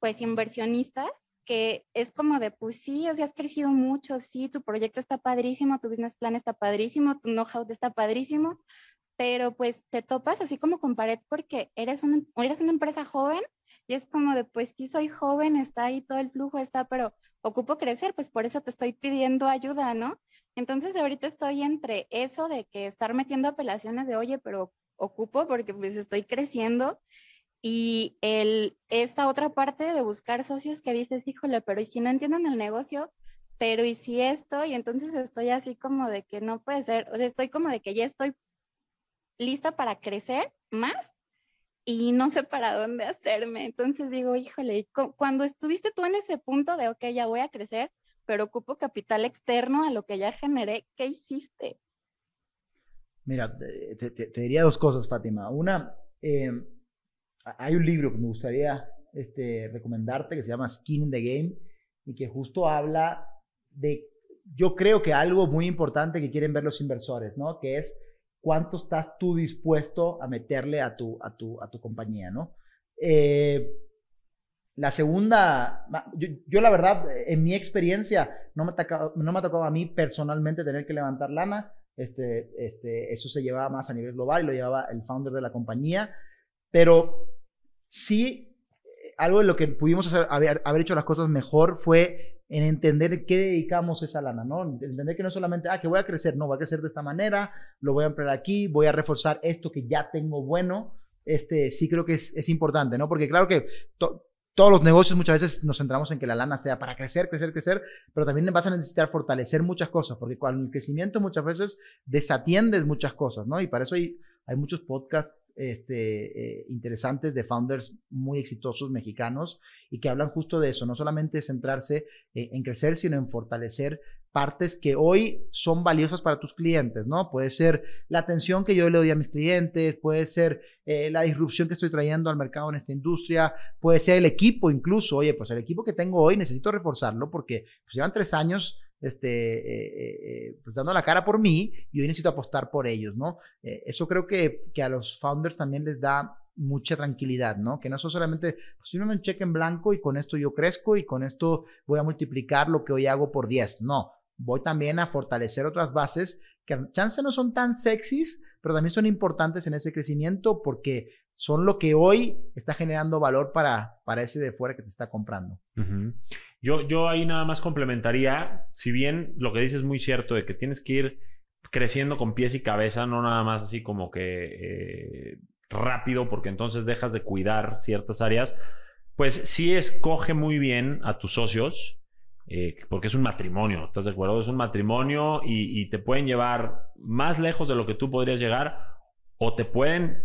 pues inversionistas, que es como de, pues sí, o has crecido mucho, sí, tu proyecto está padrísimo, tu business plan está padrísimo, tu know-how está padrísimo, pero pues te topas así como con pared porque eres una, eres una empresa joven y es como de, pues sí, soy joven, está ahí todo el flujo, está, pero ocupo crecer, pues por eso te estoy pidiendo ayuda, ¿no? Entonces ahorita estoy entre eso de que estar metiendo apelaciones de, oye, pero ocupo porque pues estoy creciendo y el, esta otra parte de buscar socios que dices, híjole, pero ¿y si no entienden el negocio? Pero ¿y si esto? Y entonces estoy así como de que no puede ser, o sea, estoy como de que ya estoy lista para crecer más y no sé para dónde hacerme. Entonces digo, híjole, cuando estuviste tú en ese punto de, ok, ya voy a crecer, pero ocupo capital externo a lo que ya generé. ¿Qué hiciste? Mira, te, diría dos cosas, Fátima. Una, eh, hay un libro que me gustaría este, recomendarte que se llama Skin in the Game y que justo habla de, yo creo que algo muy importante que quieren ver los inversores, ¿no? Que es cuánto estás tú dispuesto a meterle a tu, a tu, a tu compañía, ¿no? Eh, la segunda, yo, la verdad, en mi experiencia, no me, tocado, no me a mí personalmente tener que levantar lana. Este, este, eso se llevaba más a nivel global y lo llevaba el founder de la compañía. Pero sí, algo de lo que pudimos haber, haber hecho las cosas mejor fue en entender qué dedicamos esa lana, ¿no? Entender que no solamente, ah, que voy a crecer, no, voy a crecer de esta manera, lo voy a emplear aquí, voy a reforzar esto que ya tengo bueno. Este, sí creo que es, es importante, ¿no? Porque claro que todos los negocios muchas veces nos centramos en que la lana sea para crecer, crecer, crecer, pero también vas a necesitar fortalecer muchas cosas, porque con el crecimiento muchas veces desatiendes muchas cosas, ¿no? Y para eso hay, hay muchos podcasts este, eh, interesantes de founders muy exitosos mexicanos y que hablan justo de eso, no solamente centrarse eh, en crecer, sino en fortalecer partes que hoy son valiosas para tus clientes, ¿no? Puede ser la atención que yo le doy a mis clientes, puede ser eh, la disrupción que estoy trayendo al mercado en esta industria, puede ser el equipo incluso, oye, pues el equipo que tengo hoy necesito reforzarlo porque pues, llevan tres años este, eh, eh, pues dando la cara por mí y hoy necesito apostar por ellos, ¿no? eso creo que, que a los founders también les da mucha tranquilidad, ¿no? Que no solamente, pues si no me cheque en blanco y con esto yo crezco y con esto voy a multiplicar lo que hoy hago por 10. No, voy también a fortalecer otras bases que chance no son tan sexys, pero también son importantes en ese crecimiento porque son lo que hoy está generando valor para, para ese de fuera que te está comprando. Yo, yo ahí nada más complementaría, si bien lo que dices es muy cierto de que tienes que ir creciendo con pies y cabeza, no nada más así como que eh, rápido, porque entonces dejas de cuidar ciertas áreas, pues sí escoge muy bien a tus socios eh, porque es un matrimonio, ¿estás de acuerdo? Es un matrimonio y, te pueden llevar más lejos de lo que tú podrías llegar o te pueden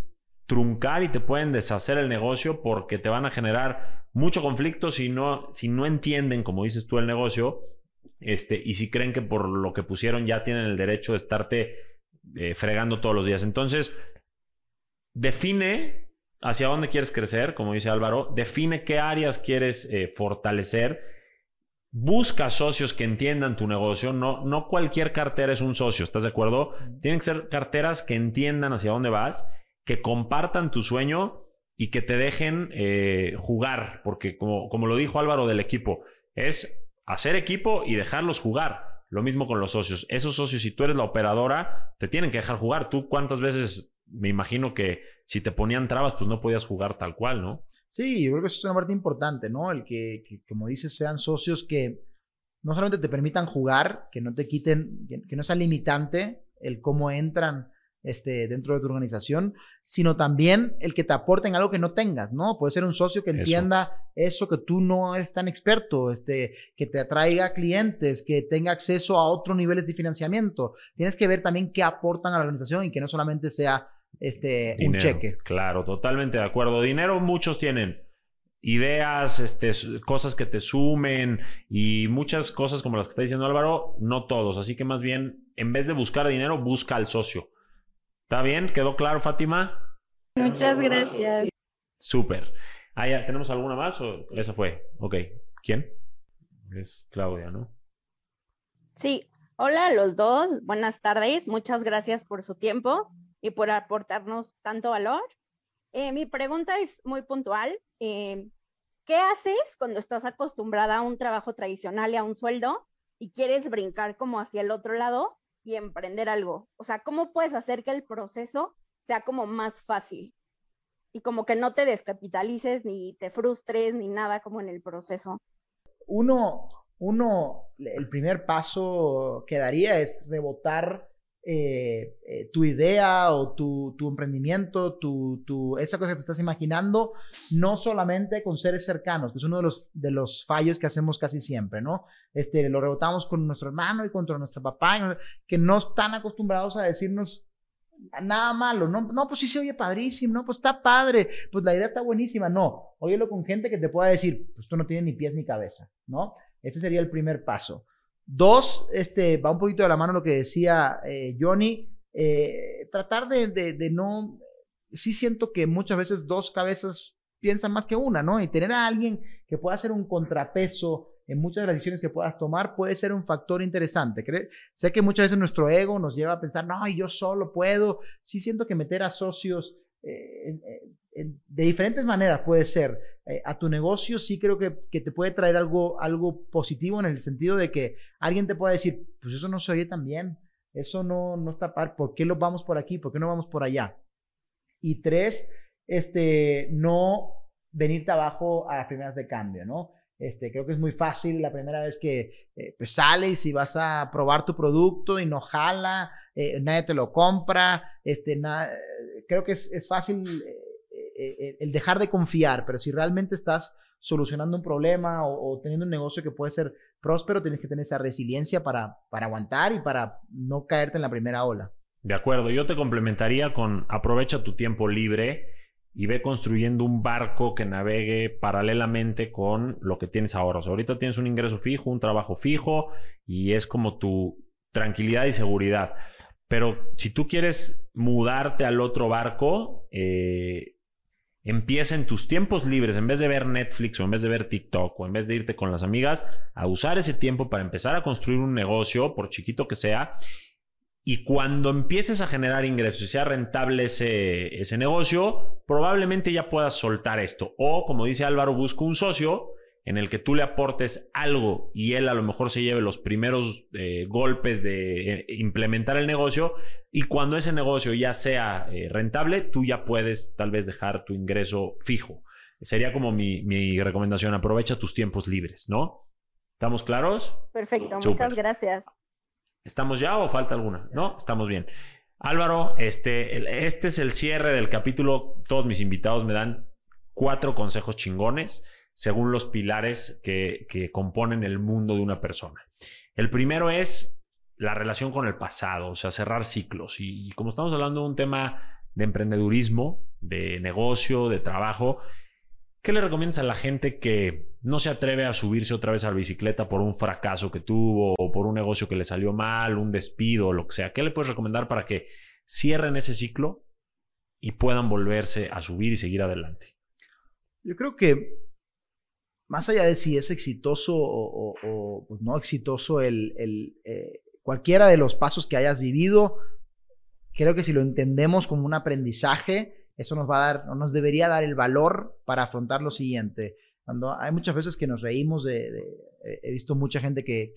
truncar y te pueden deshacer el negocio porque te van a generar mucho conflicto si no, si no entienden, como dices tú, el negocio, este, y si creen que por lo que pusieron ya tienen el derecho de estarte eh, fregando todos los días. Entonces, define hacia dónde quieres crecer, como dice Álvaro, define qué áreas quieres eh, fortalecer, busca socios que entiendan tu negocio, no, no cualquier cartera es un socio, ¿estás de acuerdo? Tienen que ser carteras que entiendan hacia dónde vas, que compartan tu sueño y que te dejen eh, jugar, porque como, como lo dijo Álvaro del equipo, es hacer equipo y dejarlos jugar. Lo mismo con los socios. Esos socios, si tú eres la operadora, te tienen que dejar jugar. Tú cuántas veces me imagino que si te ponían trabas, pues no podías jugar tal cual, ¿no? Sí, yo creo que eso es una parte importante, ¿no? El que, como dices, sean socios que no solamente te permitan jugar, que no te quiten, que, no sea limitante el cómo entran este, dentro de tu organización, sino también el que te aporten algo que no tengas, ¿no? Puede ser un socio que entienda eso, que tú no eres tan experto, este, que te atraiga clientes, que tenga acceso a otros niveles de financiamiento. Tienes que ver también qué aportan a la organización y que no solamente sea este, un cheque. Claro, totalmente de acuerdo. Dinero muchos tienen. Ideas, este, cosas que te sumen y muchas cosas como las que está diciendo Álvaro, no todos. Así que más bien, en vez de buscar dinero, busca al socio. ¿Está bien? ¿Quedó claro, Fátima? Muchas gracias. Súper. Ah, ya, ¿tenemos alguna más o esa fue? Ok. ¿Quién? Es Claudia, ¿no? Sí. Hola a los dos. Buenas tardes. Muchas gracias por su tiempo y por aportarnos tanto valor. Eh, mi pregunta es muy puntual. Eh, ¿Qué haces cuando estás acostumbrada a un trabajo tradicional y a un sueldo y quieres brincar como hacia el otro lado y emprender algo? O sea, ¿cómo puedes hacer que el proceso sea como más fácil? Y como que no te descapitalices ni te frustres ni nada como en el proceso. Uno, uno, el primer paso que daría es rebotar eh, eh, tu idea o tu, emprendimiento, tu, esa cosa que te estás imaginando, no solamente con seres cercanos, que es uno de los, fallos que hacemos casi siempre, ¿no? Este, lo rebotamos con nuestro hermano y contra nuestro papá, que no están acostumbrados a decirnos nada malo, no, no, pues sí se oye padrísimo, no, pues está padre, pues la idea está buenísima, no, óyelo con gente que te pueda decir, pues esto no tiene ni pies ni cabeza, ¿no? Este sería el primer paso. Dos, este, va un poquito de la mano lo que decía eh, Johnny, eh, tratar de, de, no, sí siento que muchas veces dos cabezas piensan más que una, ¿no? Y tener a alguien que pueda hacer un contrapeso en muchas de las decisiones que puedas tomar puede ser un factor interesante. Sé que muchas veces nuestro ego nos lleva a pensar, no, yo solo puedo. Sí siento que meter a socios eh, de diferentes maneras puede ser eh, a tu negocio, sí creo que, te puede traer algo, algo positivo en el sentido de que alguien te pueda decir, pues eso no se oye tan bien, eso no, no está par, ¿por qué lo vamos por aquí? ¿Por qué no vamos por allá? Y tres, este, no venirte abajo a las primeras de cambio, ¿no? Este, creo que es muy fácil la primera vez que eh, pues sales y vas a probar tu producto y no jala, eh, nadie te lo compra, este, creo que es, es fácil eh, eh, el dejar de confiar, pero si realmente estás solucionando un problema o, teniendo un negocio que puede ser próspero, tienes que tener esa resiliencia para, para aguantar y para no caerte en la primera ola. De acuerdo, yo te complementaría con aprovecha tu tiempo libre y ve construyendo un barco que navegue paralelamente con lo que tienes ahora. ahorita tienes un ingreso fijo, un trabajo fijo y es como tu tranquilidad y seguridad. Pero si tú quieres mudarte al otro barco, eh, Empieza en tus tiempos libres, en vez de ver Netflix o en vez de ver TikTok o en vez de irte con las amigas, a usar ese tiempo para empezar a construir un negocio, por chiquito que sea. Y cuando empieces a generar ingresos y sea rentable ese, ese negocio, probablemente ya puedas soltar esto. O, como dice Álvaro, busca un socio en el que tú le aportes algo y él a lo mejor se lleve los primeros eh, golpes de eh, implementar el negocio y cuando ese negocio ya sea eh, rentable, tú ya puedes tal vez dejar tu ingreso fijo. Sería como mi, recomendación, aprovecha tus tiempos libres, ¿no? ¿Estamos claros? Perfecto, muchas gracias. ¿Estamos ya o falta alguna? No, estamos bien. Álvaro, este, este es el cierre del capítulo. Todos mis invitados me dan cuatro consejos chingones según los pilares que, componen el mundo de una persona. El primero es la relación con el pasado, o sea, cerrar ciclos. Y, como estamos hablando de un tema de emprendedurismo, de negocio, de trabajo. ¿Qué le recomiendas a la gente que no se atreve a subirse otra vez a la bicicleta por un fracaso que tuvo o por un negocio que le salió mal, un despido lo que sea? ¿Qué le puedes recomendar para que cierren ese ciclo y puedan volverse a subir y seguir adelante? Yo creo que más allá de si es exitoso o, pues, no exitoso el, eh, cualquiera de los pasos que hayas vivido, creo que si lo entendemos como un aprendizaje, eso nos va a dar, nos debería dar el valor para afrontar lo siguiente. Cuando hay muchas veces que nos reímos de, he visto mucha gente que,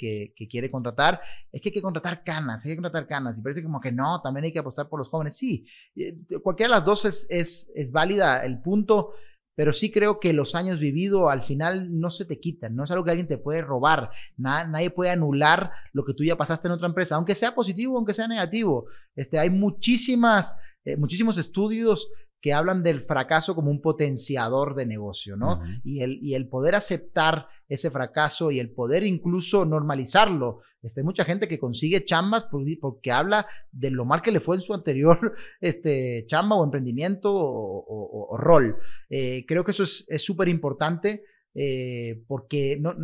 quiere contratar, es que hay que contratar canas, hay que contratar canas, y parece como que no, también hay que apostar por los jóvenes. Sí, eh, cualquiera de las dos es válida. El punto pero sí creo que los años vividos al final no se te quitan, no es algo que alguien te puede robar, nadie puede anular lo que tú ya pasaste en otra empresa, aunque sea positivo, aunque sea negativo. Este, hay muchísimas, eh, muchísimos estudios que hablan del fracaso como un potenciador de negocio, ¿no? y, el, y el poder aceptar ese fracaso y el poder incluso normalizarlo. Este, hay mucha gente que consigue chambas porque habla de lo mal que le fue en su anterior este, chamba o emprendimiento o, rol. Eh, creo que eso es súper importante eh, porque no,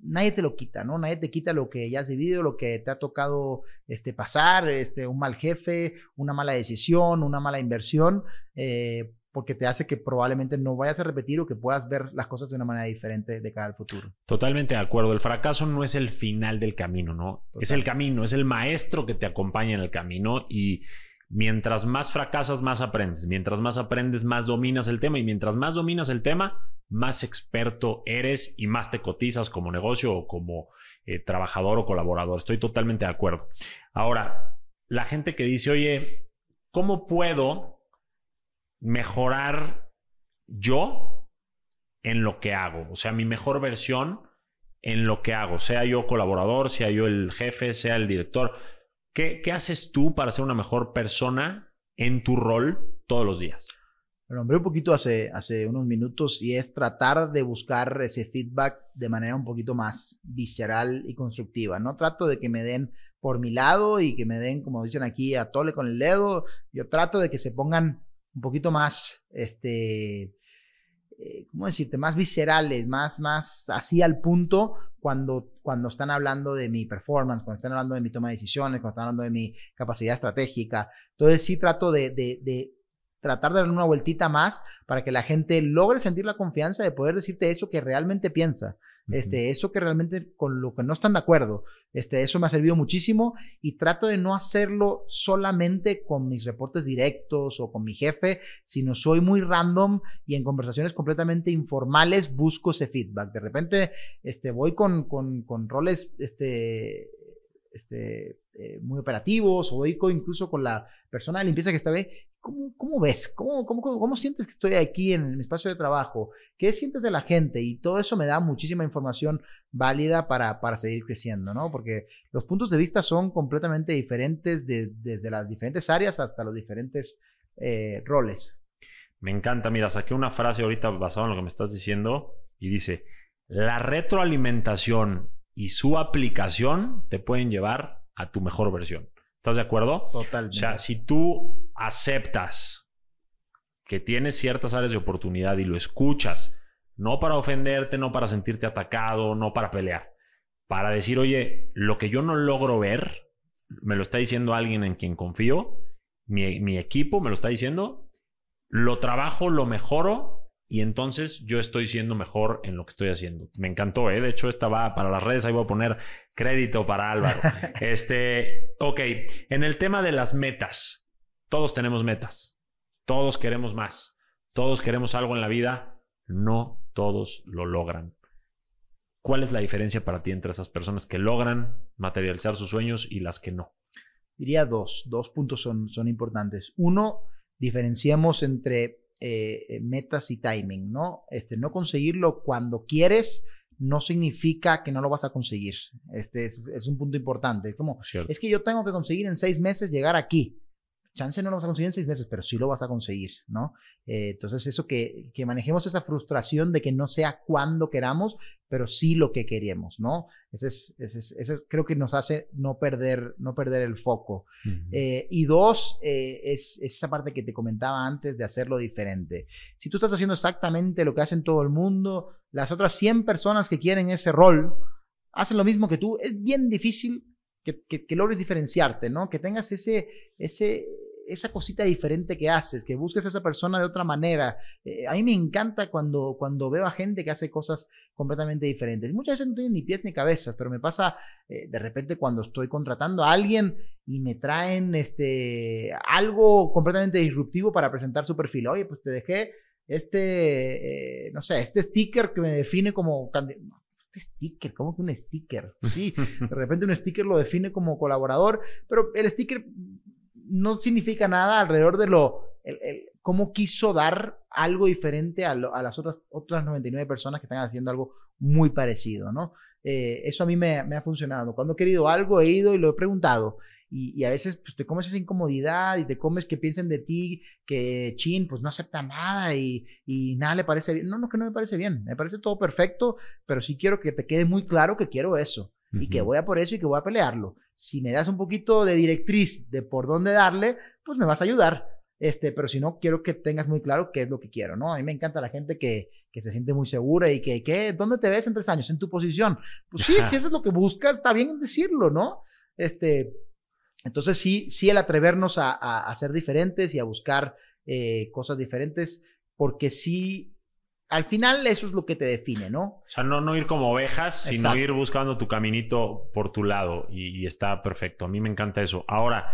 nadie te lo quita, ¿no? Nadie te quita lo que ya has vivido, lo que te ha tocado este, pasar, este, un mal jefe, una mala decisión, una mala inversión, eh, porque te hace que probablemente no vayas a repetir o que puedas ver las cosas de una manera diferente de cara al futuro. Totalmente de acuerdo. El fracaso no es el final del camino, ¿no? Es el camino, es el maestro que te acompaña en el camino y mientras más fracasas, más aprendes. Mientras más aprendes, más dominas el tema y mientras más dominas el tema, más experto eres y más te cotizas como negocio o como eh, trabajador o colaborador. Estoy totalmente de acuerdo. Ahora, la gente que dice, oye, ¿cómo puedo mejorar yo en lo que hago? O sea, mi mejor versión en lo que hago, sea yo colaborador, sea yo el jefe, sea el director. ¿Qué, haces tú para ser una mejor persona en tu rol todos los días? Lo nombré un poquito hace, hace unos minutos y es tratar de buscar ese feedback de manera un poquito más visceral y constructiva. No trato de que me den por mi lado y que me den, como dicen aquí, a tole con el dedo. Yo trato de que se pongan un poquito más, este, eh, ¿cómo decirte? Más viscerales, más, más así al punto cuando, cuando están hablando de mi performance, cuando están hablando de mi toma de decisiones, cuando están hablando de mi capacidad estratégica. Entonces sí trato de, de, de tratar de dar una vueltita más para que la gente logre sentir la confianza de poder decirte eso que realmente piensa, este, eso que realmente con lo que no están de acuerdo. Este, eso me ha servido muchísimo y trato de no hacerlo solamente con mis reportes directos o con mi jefe, sino soy muy random y en conversaciones completamente informales busco ese feedback. De repente, este, voy con, con, con roles, este, este, eh, muy operativos, o incluso con la persona de limpieza que está ahí, ¿cómo, ves? ¿Cómo, cómo, ¿Cómo, sientes que estoy aquí en mi espacio de trabajo? ¿Qué sientes de la gente? Y todo eso me da muchísima información válida para, para seguir creciendo, ¿no? Porque los puntos de vista son completamente diferentes desde las diferentes áreas hasta los diferentes eh, roles. Me encanta, mira, saqué una frase ahorita basada en lo que me estás diciendo y dice, la retroalimentación y su aplicación te pueden llevar a tu mejor versión. ¿Estás de acuerdo? Totalmente. O sea, si tú aceptas que tienes ciertas áreas de oportunidad y lo escuchas, no para ofenderte, no para sentirte atacado, no para pelear, para decir, oye, lo que yo no logro ver, me lo está diciendo alguien en quien confío, mi, mi equipo me lo está diciendo, lo trabajo, lo mejoro y entonces yo estoy siendo mejor en lo que estoy haciendo. Me encantó, ¿eh? De hecho, esta va para las redes, ahí voy a poner crédito para Álvaro. este, ok, en el tema de las metas, todos tenemos metas, todos queremos más, todos queremos algo en la vida, no todos lo logran. ¿Cuál es la diferencia para ti entre esas personas que logran materializar sus sueños y las que no? Diría dos, dos puntos son, son importantes. Uno, diferenciamos entre eh, eh, metas y timing, ¿no? Este, no conseguirlo cuando quieres no significa que no lo vas a conseguir. Este es, un punto importante. Es como, es que yo tengo que conseguir en seis meses llegar aquí. Chance no lo vas a conseguir en seis meses, pero sí lo vas a conseguir, ¿no? Eh, entonces, eso que, que, manejemos esa frustración de que no sea cuando queramos, pero sí lo que queremos, ¿no? Ese es, ese eso creo que nos hace no perder, no perder el foco. eh, y dos, eh, es, es, esa parte que te comentaba antes de hacerlo diferente. Si tú estás haciendo exactamente lo que hacen todo el mundo, las otras 100 personas que quieren ese rol hacen lo mismo que tú, es bien difícil que, que, que, logres diferenciarte, ¿no? Que tengas ese, ese, esa cosita diferente que haces, que busques a esa persona de otra manera. Eh, a mí me encanta cuando, cuando veo a gente que hace cosas completamente diferentes. Muchas veces no tienen ni pies ni cabezas, pero me pasa eh, de repente cuando estoy contratando a alguien y me traen este, algo completamente disruptivo para presentar su perfil. Oye, pues te dejé este, eh, no sé, este sticker que me define como sticker, ¿cómo que un sticker? Sí, de repente un sticker lo define como colaborador, pero el sticker no significa nada alrededor de lo, el, el, cómo quiso dar algo diferente a, lo, a, las otras, otras 99 personas que están haciendo algo muy parecido, ¿no? Eh, eso a mí me, me, ha funcionado. Cuando he querido algo, he ido y lo he preguntado. Y, y, a veces pues, te comes esa incomodidad y te comes que piensen de ti que Chin pues no acepta nada y, y nada le parece bien. No, no, que no me parece bien. Me parece todo perfecto, pero sí quiero que te quede muy claro que quiero eso. Uh -huh. Y que voy a por eso y que voy a pelearlo. Si me das un poquito de directriz de por dónde darle, pues me vas a ayudar. Este, pero si no, quiero que tengas muy claro qué es lo que quiero, ¿no? A mí me encanta la gente que, que se siente muy segura y que, ¿qué? ¿Dónde te ves en tres años? En tu posición. Pues sí, si eso es lo que buscas, está bien decirlo, ¿no? Este, entonces sí, sí el atrevernos a, a, a ser diferentes y a buscar eh, cosas diferentes, porque sí, al final eso es lo que te define, ¿no? O sea, no, no ir como ovejas, sino ir buscando tu caminito por tu lado y, y está perfecto. A mí me encanta eso. Ahora,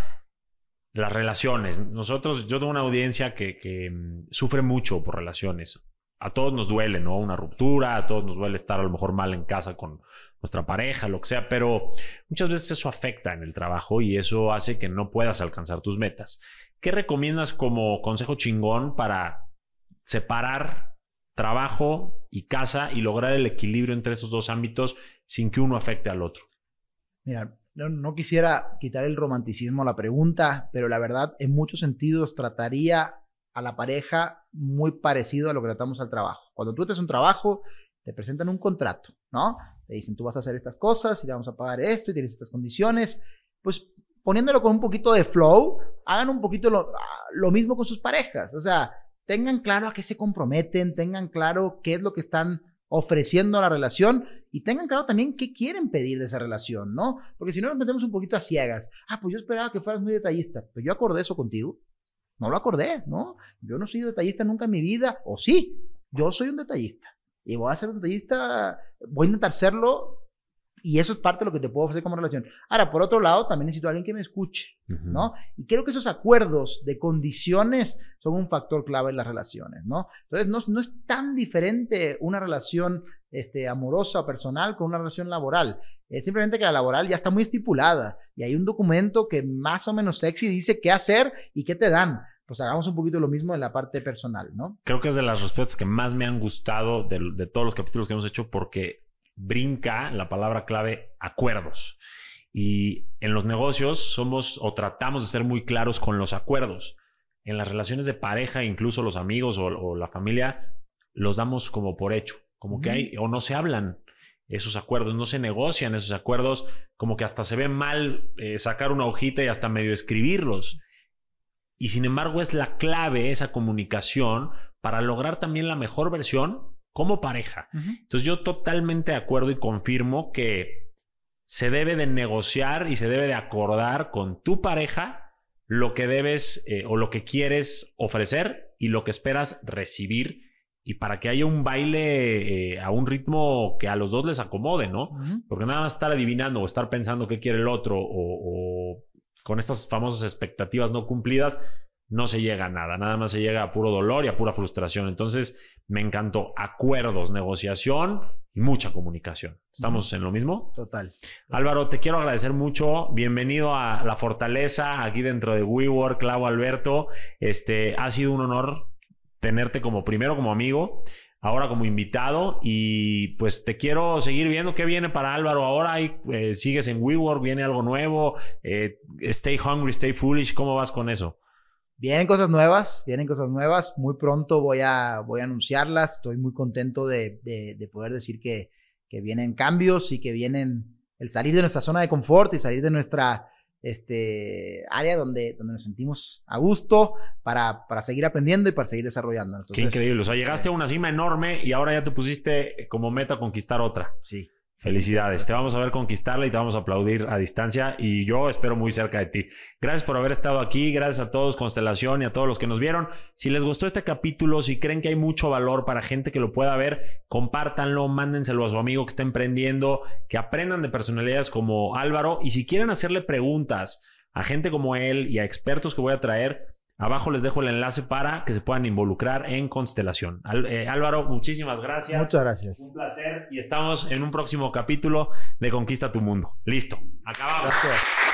las relaciones. Nosotros, yo tengo una audiencia que, um, sufre mucho por relaciones. A todos nos duele, ¿no? Una ruptura, a todos nos duele estar a lo mejor mal en casa con nuestra pareja, lo que sea, pero muchas veces eso afecta en el trabajo y eso hace que no puedas alcanzar tus metas. ¿Qué recomiendas como consejo chingón para separar trabajo y casa y lograr el equilibrio entre esos dos ámbitos sin que uno afecte al otro? Mira, no, quisiera quitar el romanticismo a la pregunta, pero la verdad, en muchos sentidos, trataría a la pareja muy parecido a lo que tratamos al trabajo. Cuando tú haces un trabajo, te presentan un contrato, ¿no? Te dicen, tú vas a hacer estas cosas y te vamos a pagar esto y tienes estas condiciones. Pues poniéndolo con un poquito de flow, hagan un poquito lo, lo mismo con sus parejas. O sea, tengan claro a qué se comprometen, tengan claro qué es lo que están ofreciendo a la relación y tengan claro también qué quieren pedir de esa relación, ¿no? Porque si no nos metemos un poquito a ciegas, ah, pues yo esperaba que fueras muy detallista, pero yo acordé eso contigo, no lo acordé, ¿no? Yo no soy detallista nunca en mi vida, o sí, yo soy un detallista y voy a ser un detallista, voy a intentar serlo y eso es parte de lo que te puedo ofrecer como relación. Ahora, por otro lado, también necesito a alguien que me escuche, uh -huh. ¿no? Y creo que esos acuerdos de condiciones son un factor clave en las relaciones, ¿no? Entonces, no, no es tan diferente una relación este, amorosa personal con una relación laboral. Es simplemente que la laboral ya está muy estipulada y hay un documento que más o menos sexy dice qué hacer y qué te dan pues hagamos un poquito lo mismo en la parte personal, ¿no? Creo que es de las respuestas que más me han gustado de, de todos los capítulos que hemos hecho porque brinca la palabra clave acuerdos. Y en los negocios somos o tratamos de ser muy claros con los acuerdos. En las relaciones de pareja, incluso los amigos o, o la familia, los damos como por hecho, como que hay o no se hablan esos acuerdos, no se negocian esos acuerdos, como que hasta se ve mal eh, sacar una hojita y hasta medio escribirlos. Y sin embargo es la clave esa comunicación para lograr también la mejor versión como pareja. Uh -huh. Entonces yo totalmente de acuerdo y confirmo que se debe de negociar y se debe de acordar con tu pareja lo que debes eh, o lo que quieres ofrecer y lo que esperas recibir y para que haya un baile eh, a un ritmo que a los dos les acomode, ¿no? Uh -huh. Porque nada más estar adivinando o estar pensando qué quiere el otro o, o con estas famosas expectativas no cumplidas, no se llega a nada, nada más se llega a puro dolor y a pura frustración. Entonces, me encantó acuerdos, negociación y mucha comunicación. ¿Estamos en lo mismo? Total. Álvaro, te quiero agradecer mucho. Bienvenido a La Fortaleza, aquí dentro de WeWork, Clau Alberto. Este, ha sido un honor tenerte como primero como amigo, ahora como invitado y pues te quiero seguir viendo qué viene para Álvaro ahora. Eh, sigues en WeWork, viene algo nuevo. Eh, stay hungry, stay foolish. ¿Cómo vas con eso? Vienen cosas nuevas, vienen cosas nuevas. Muy pronto voy a, voy a anunciarlas. Estoy muy contento de, de, poder decir que, que, vienen cambios y que vienen el salir de nuestra zona de confort y salir de nuestra este, área donde, donde nos sentimos a gusto para, para seguir aprendiendo y para seguir desarrollando. Qué increíble. O sea, llegaste a una cima enorme y ahora ya te pusiste como meta conquistar otra. Sí. Felicidades, te vamos a ver conquistarla y te vamos a aplaudir a distancia y yo espero muy cerca de ti. Gracias por haber estado aquí, gracias a todos Constelación y a todos los que nos vieron. Si les gustó este capítulo, si creen que hay mucho valor para gente que lo pueda ver, compártanlo, mándenselo a su amigo que está emprendiendo, que aprendan de personalidades como Álvaro y si quieren hacerle preguntas a gente como él y a expertos que voy a traer, Abajo les dejo el enlace para que se puedan involucrar en Constelación. Eh, Álvaro, muchísimas gracias. Muchas gracias. Un placer y estamos en un próximo capítulo de Conquista tu Mundo. Listo, acabamos. Gracias.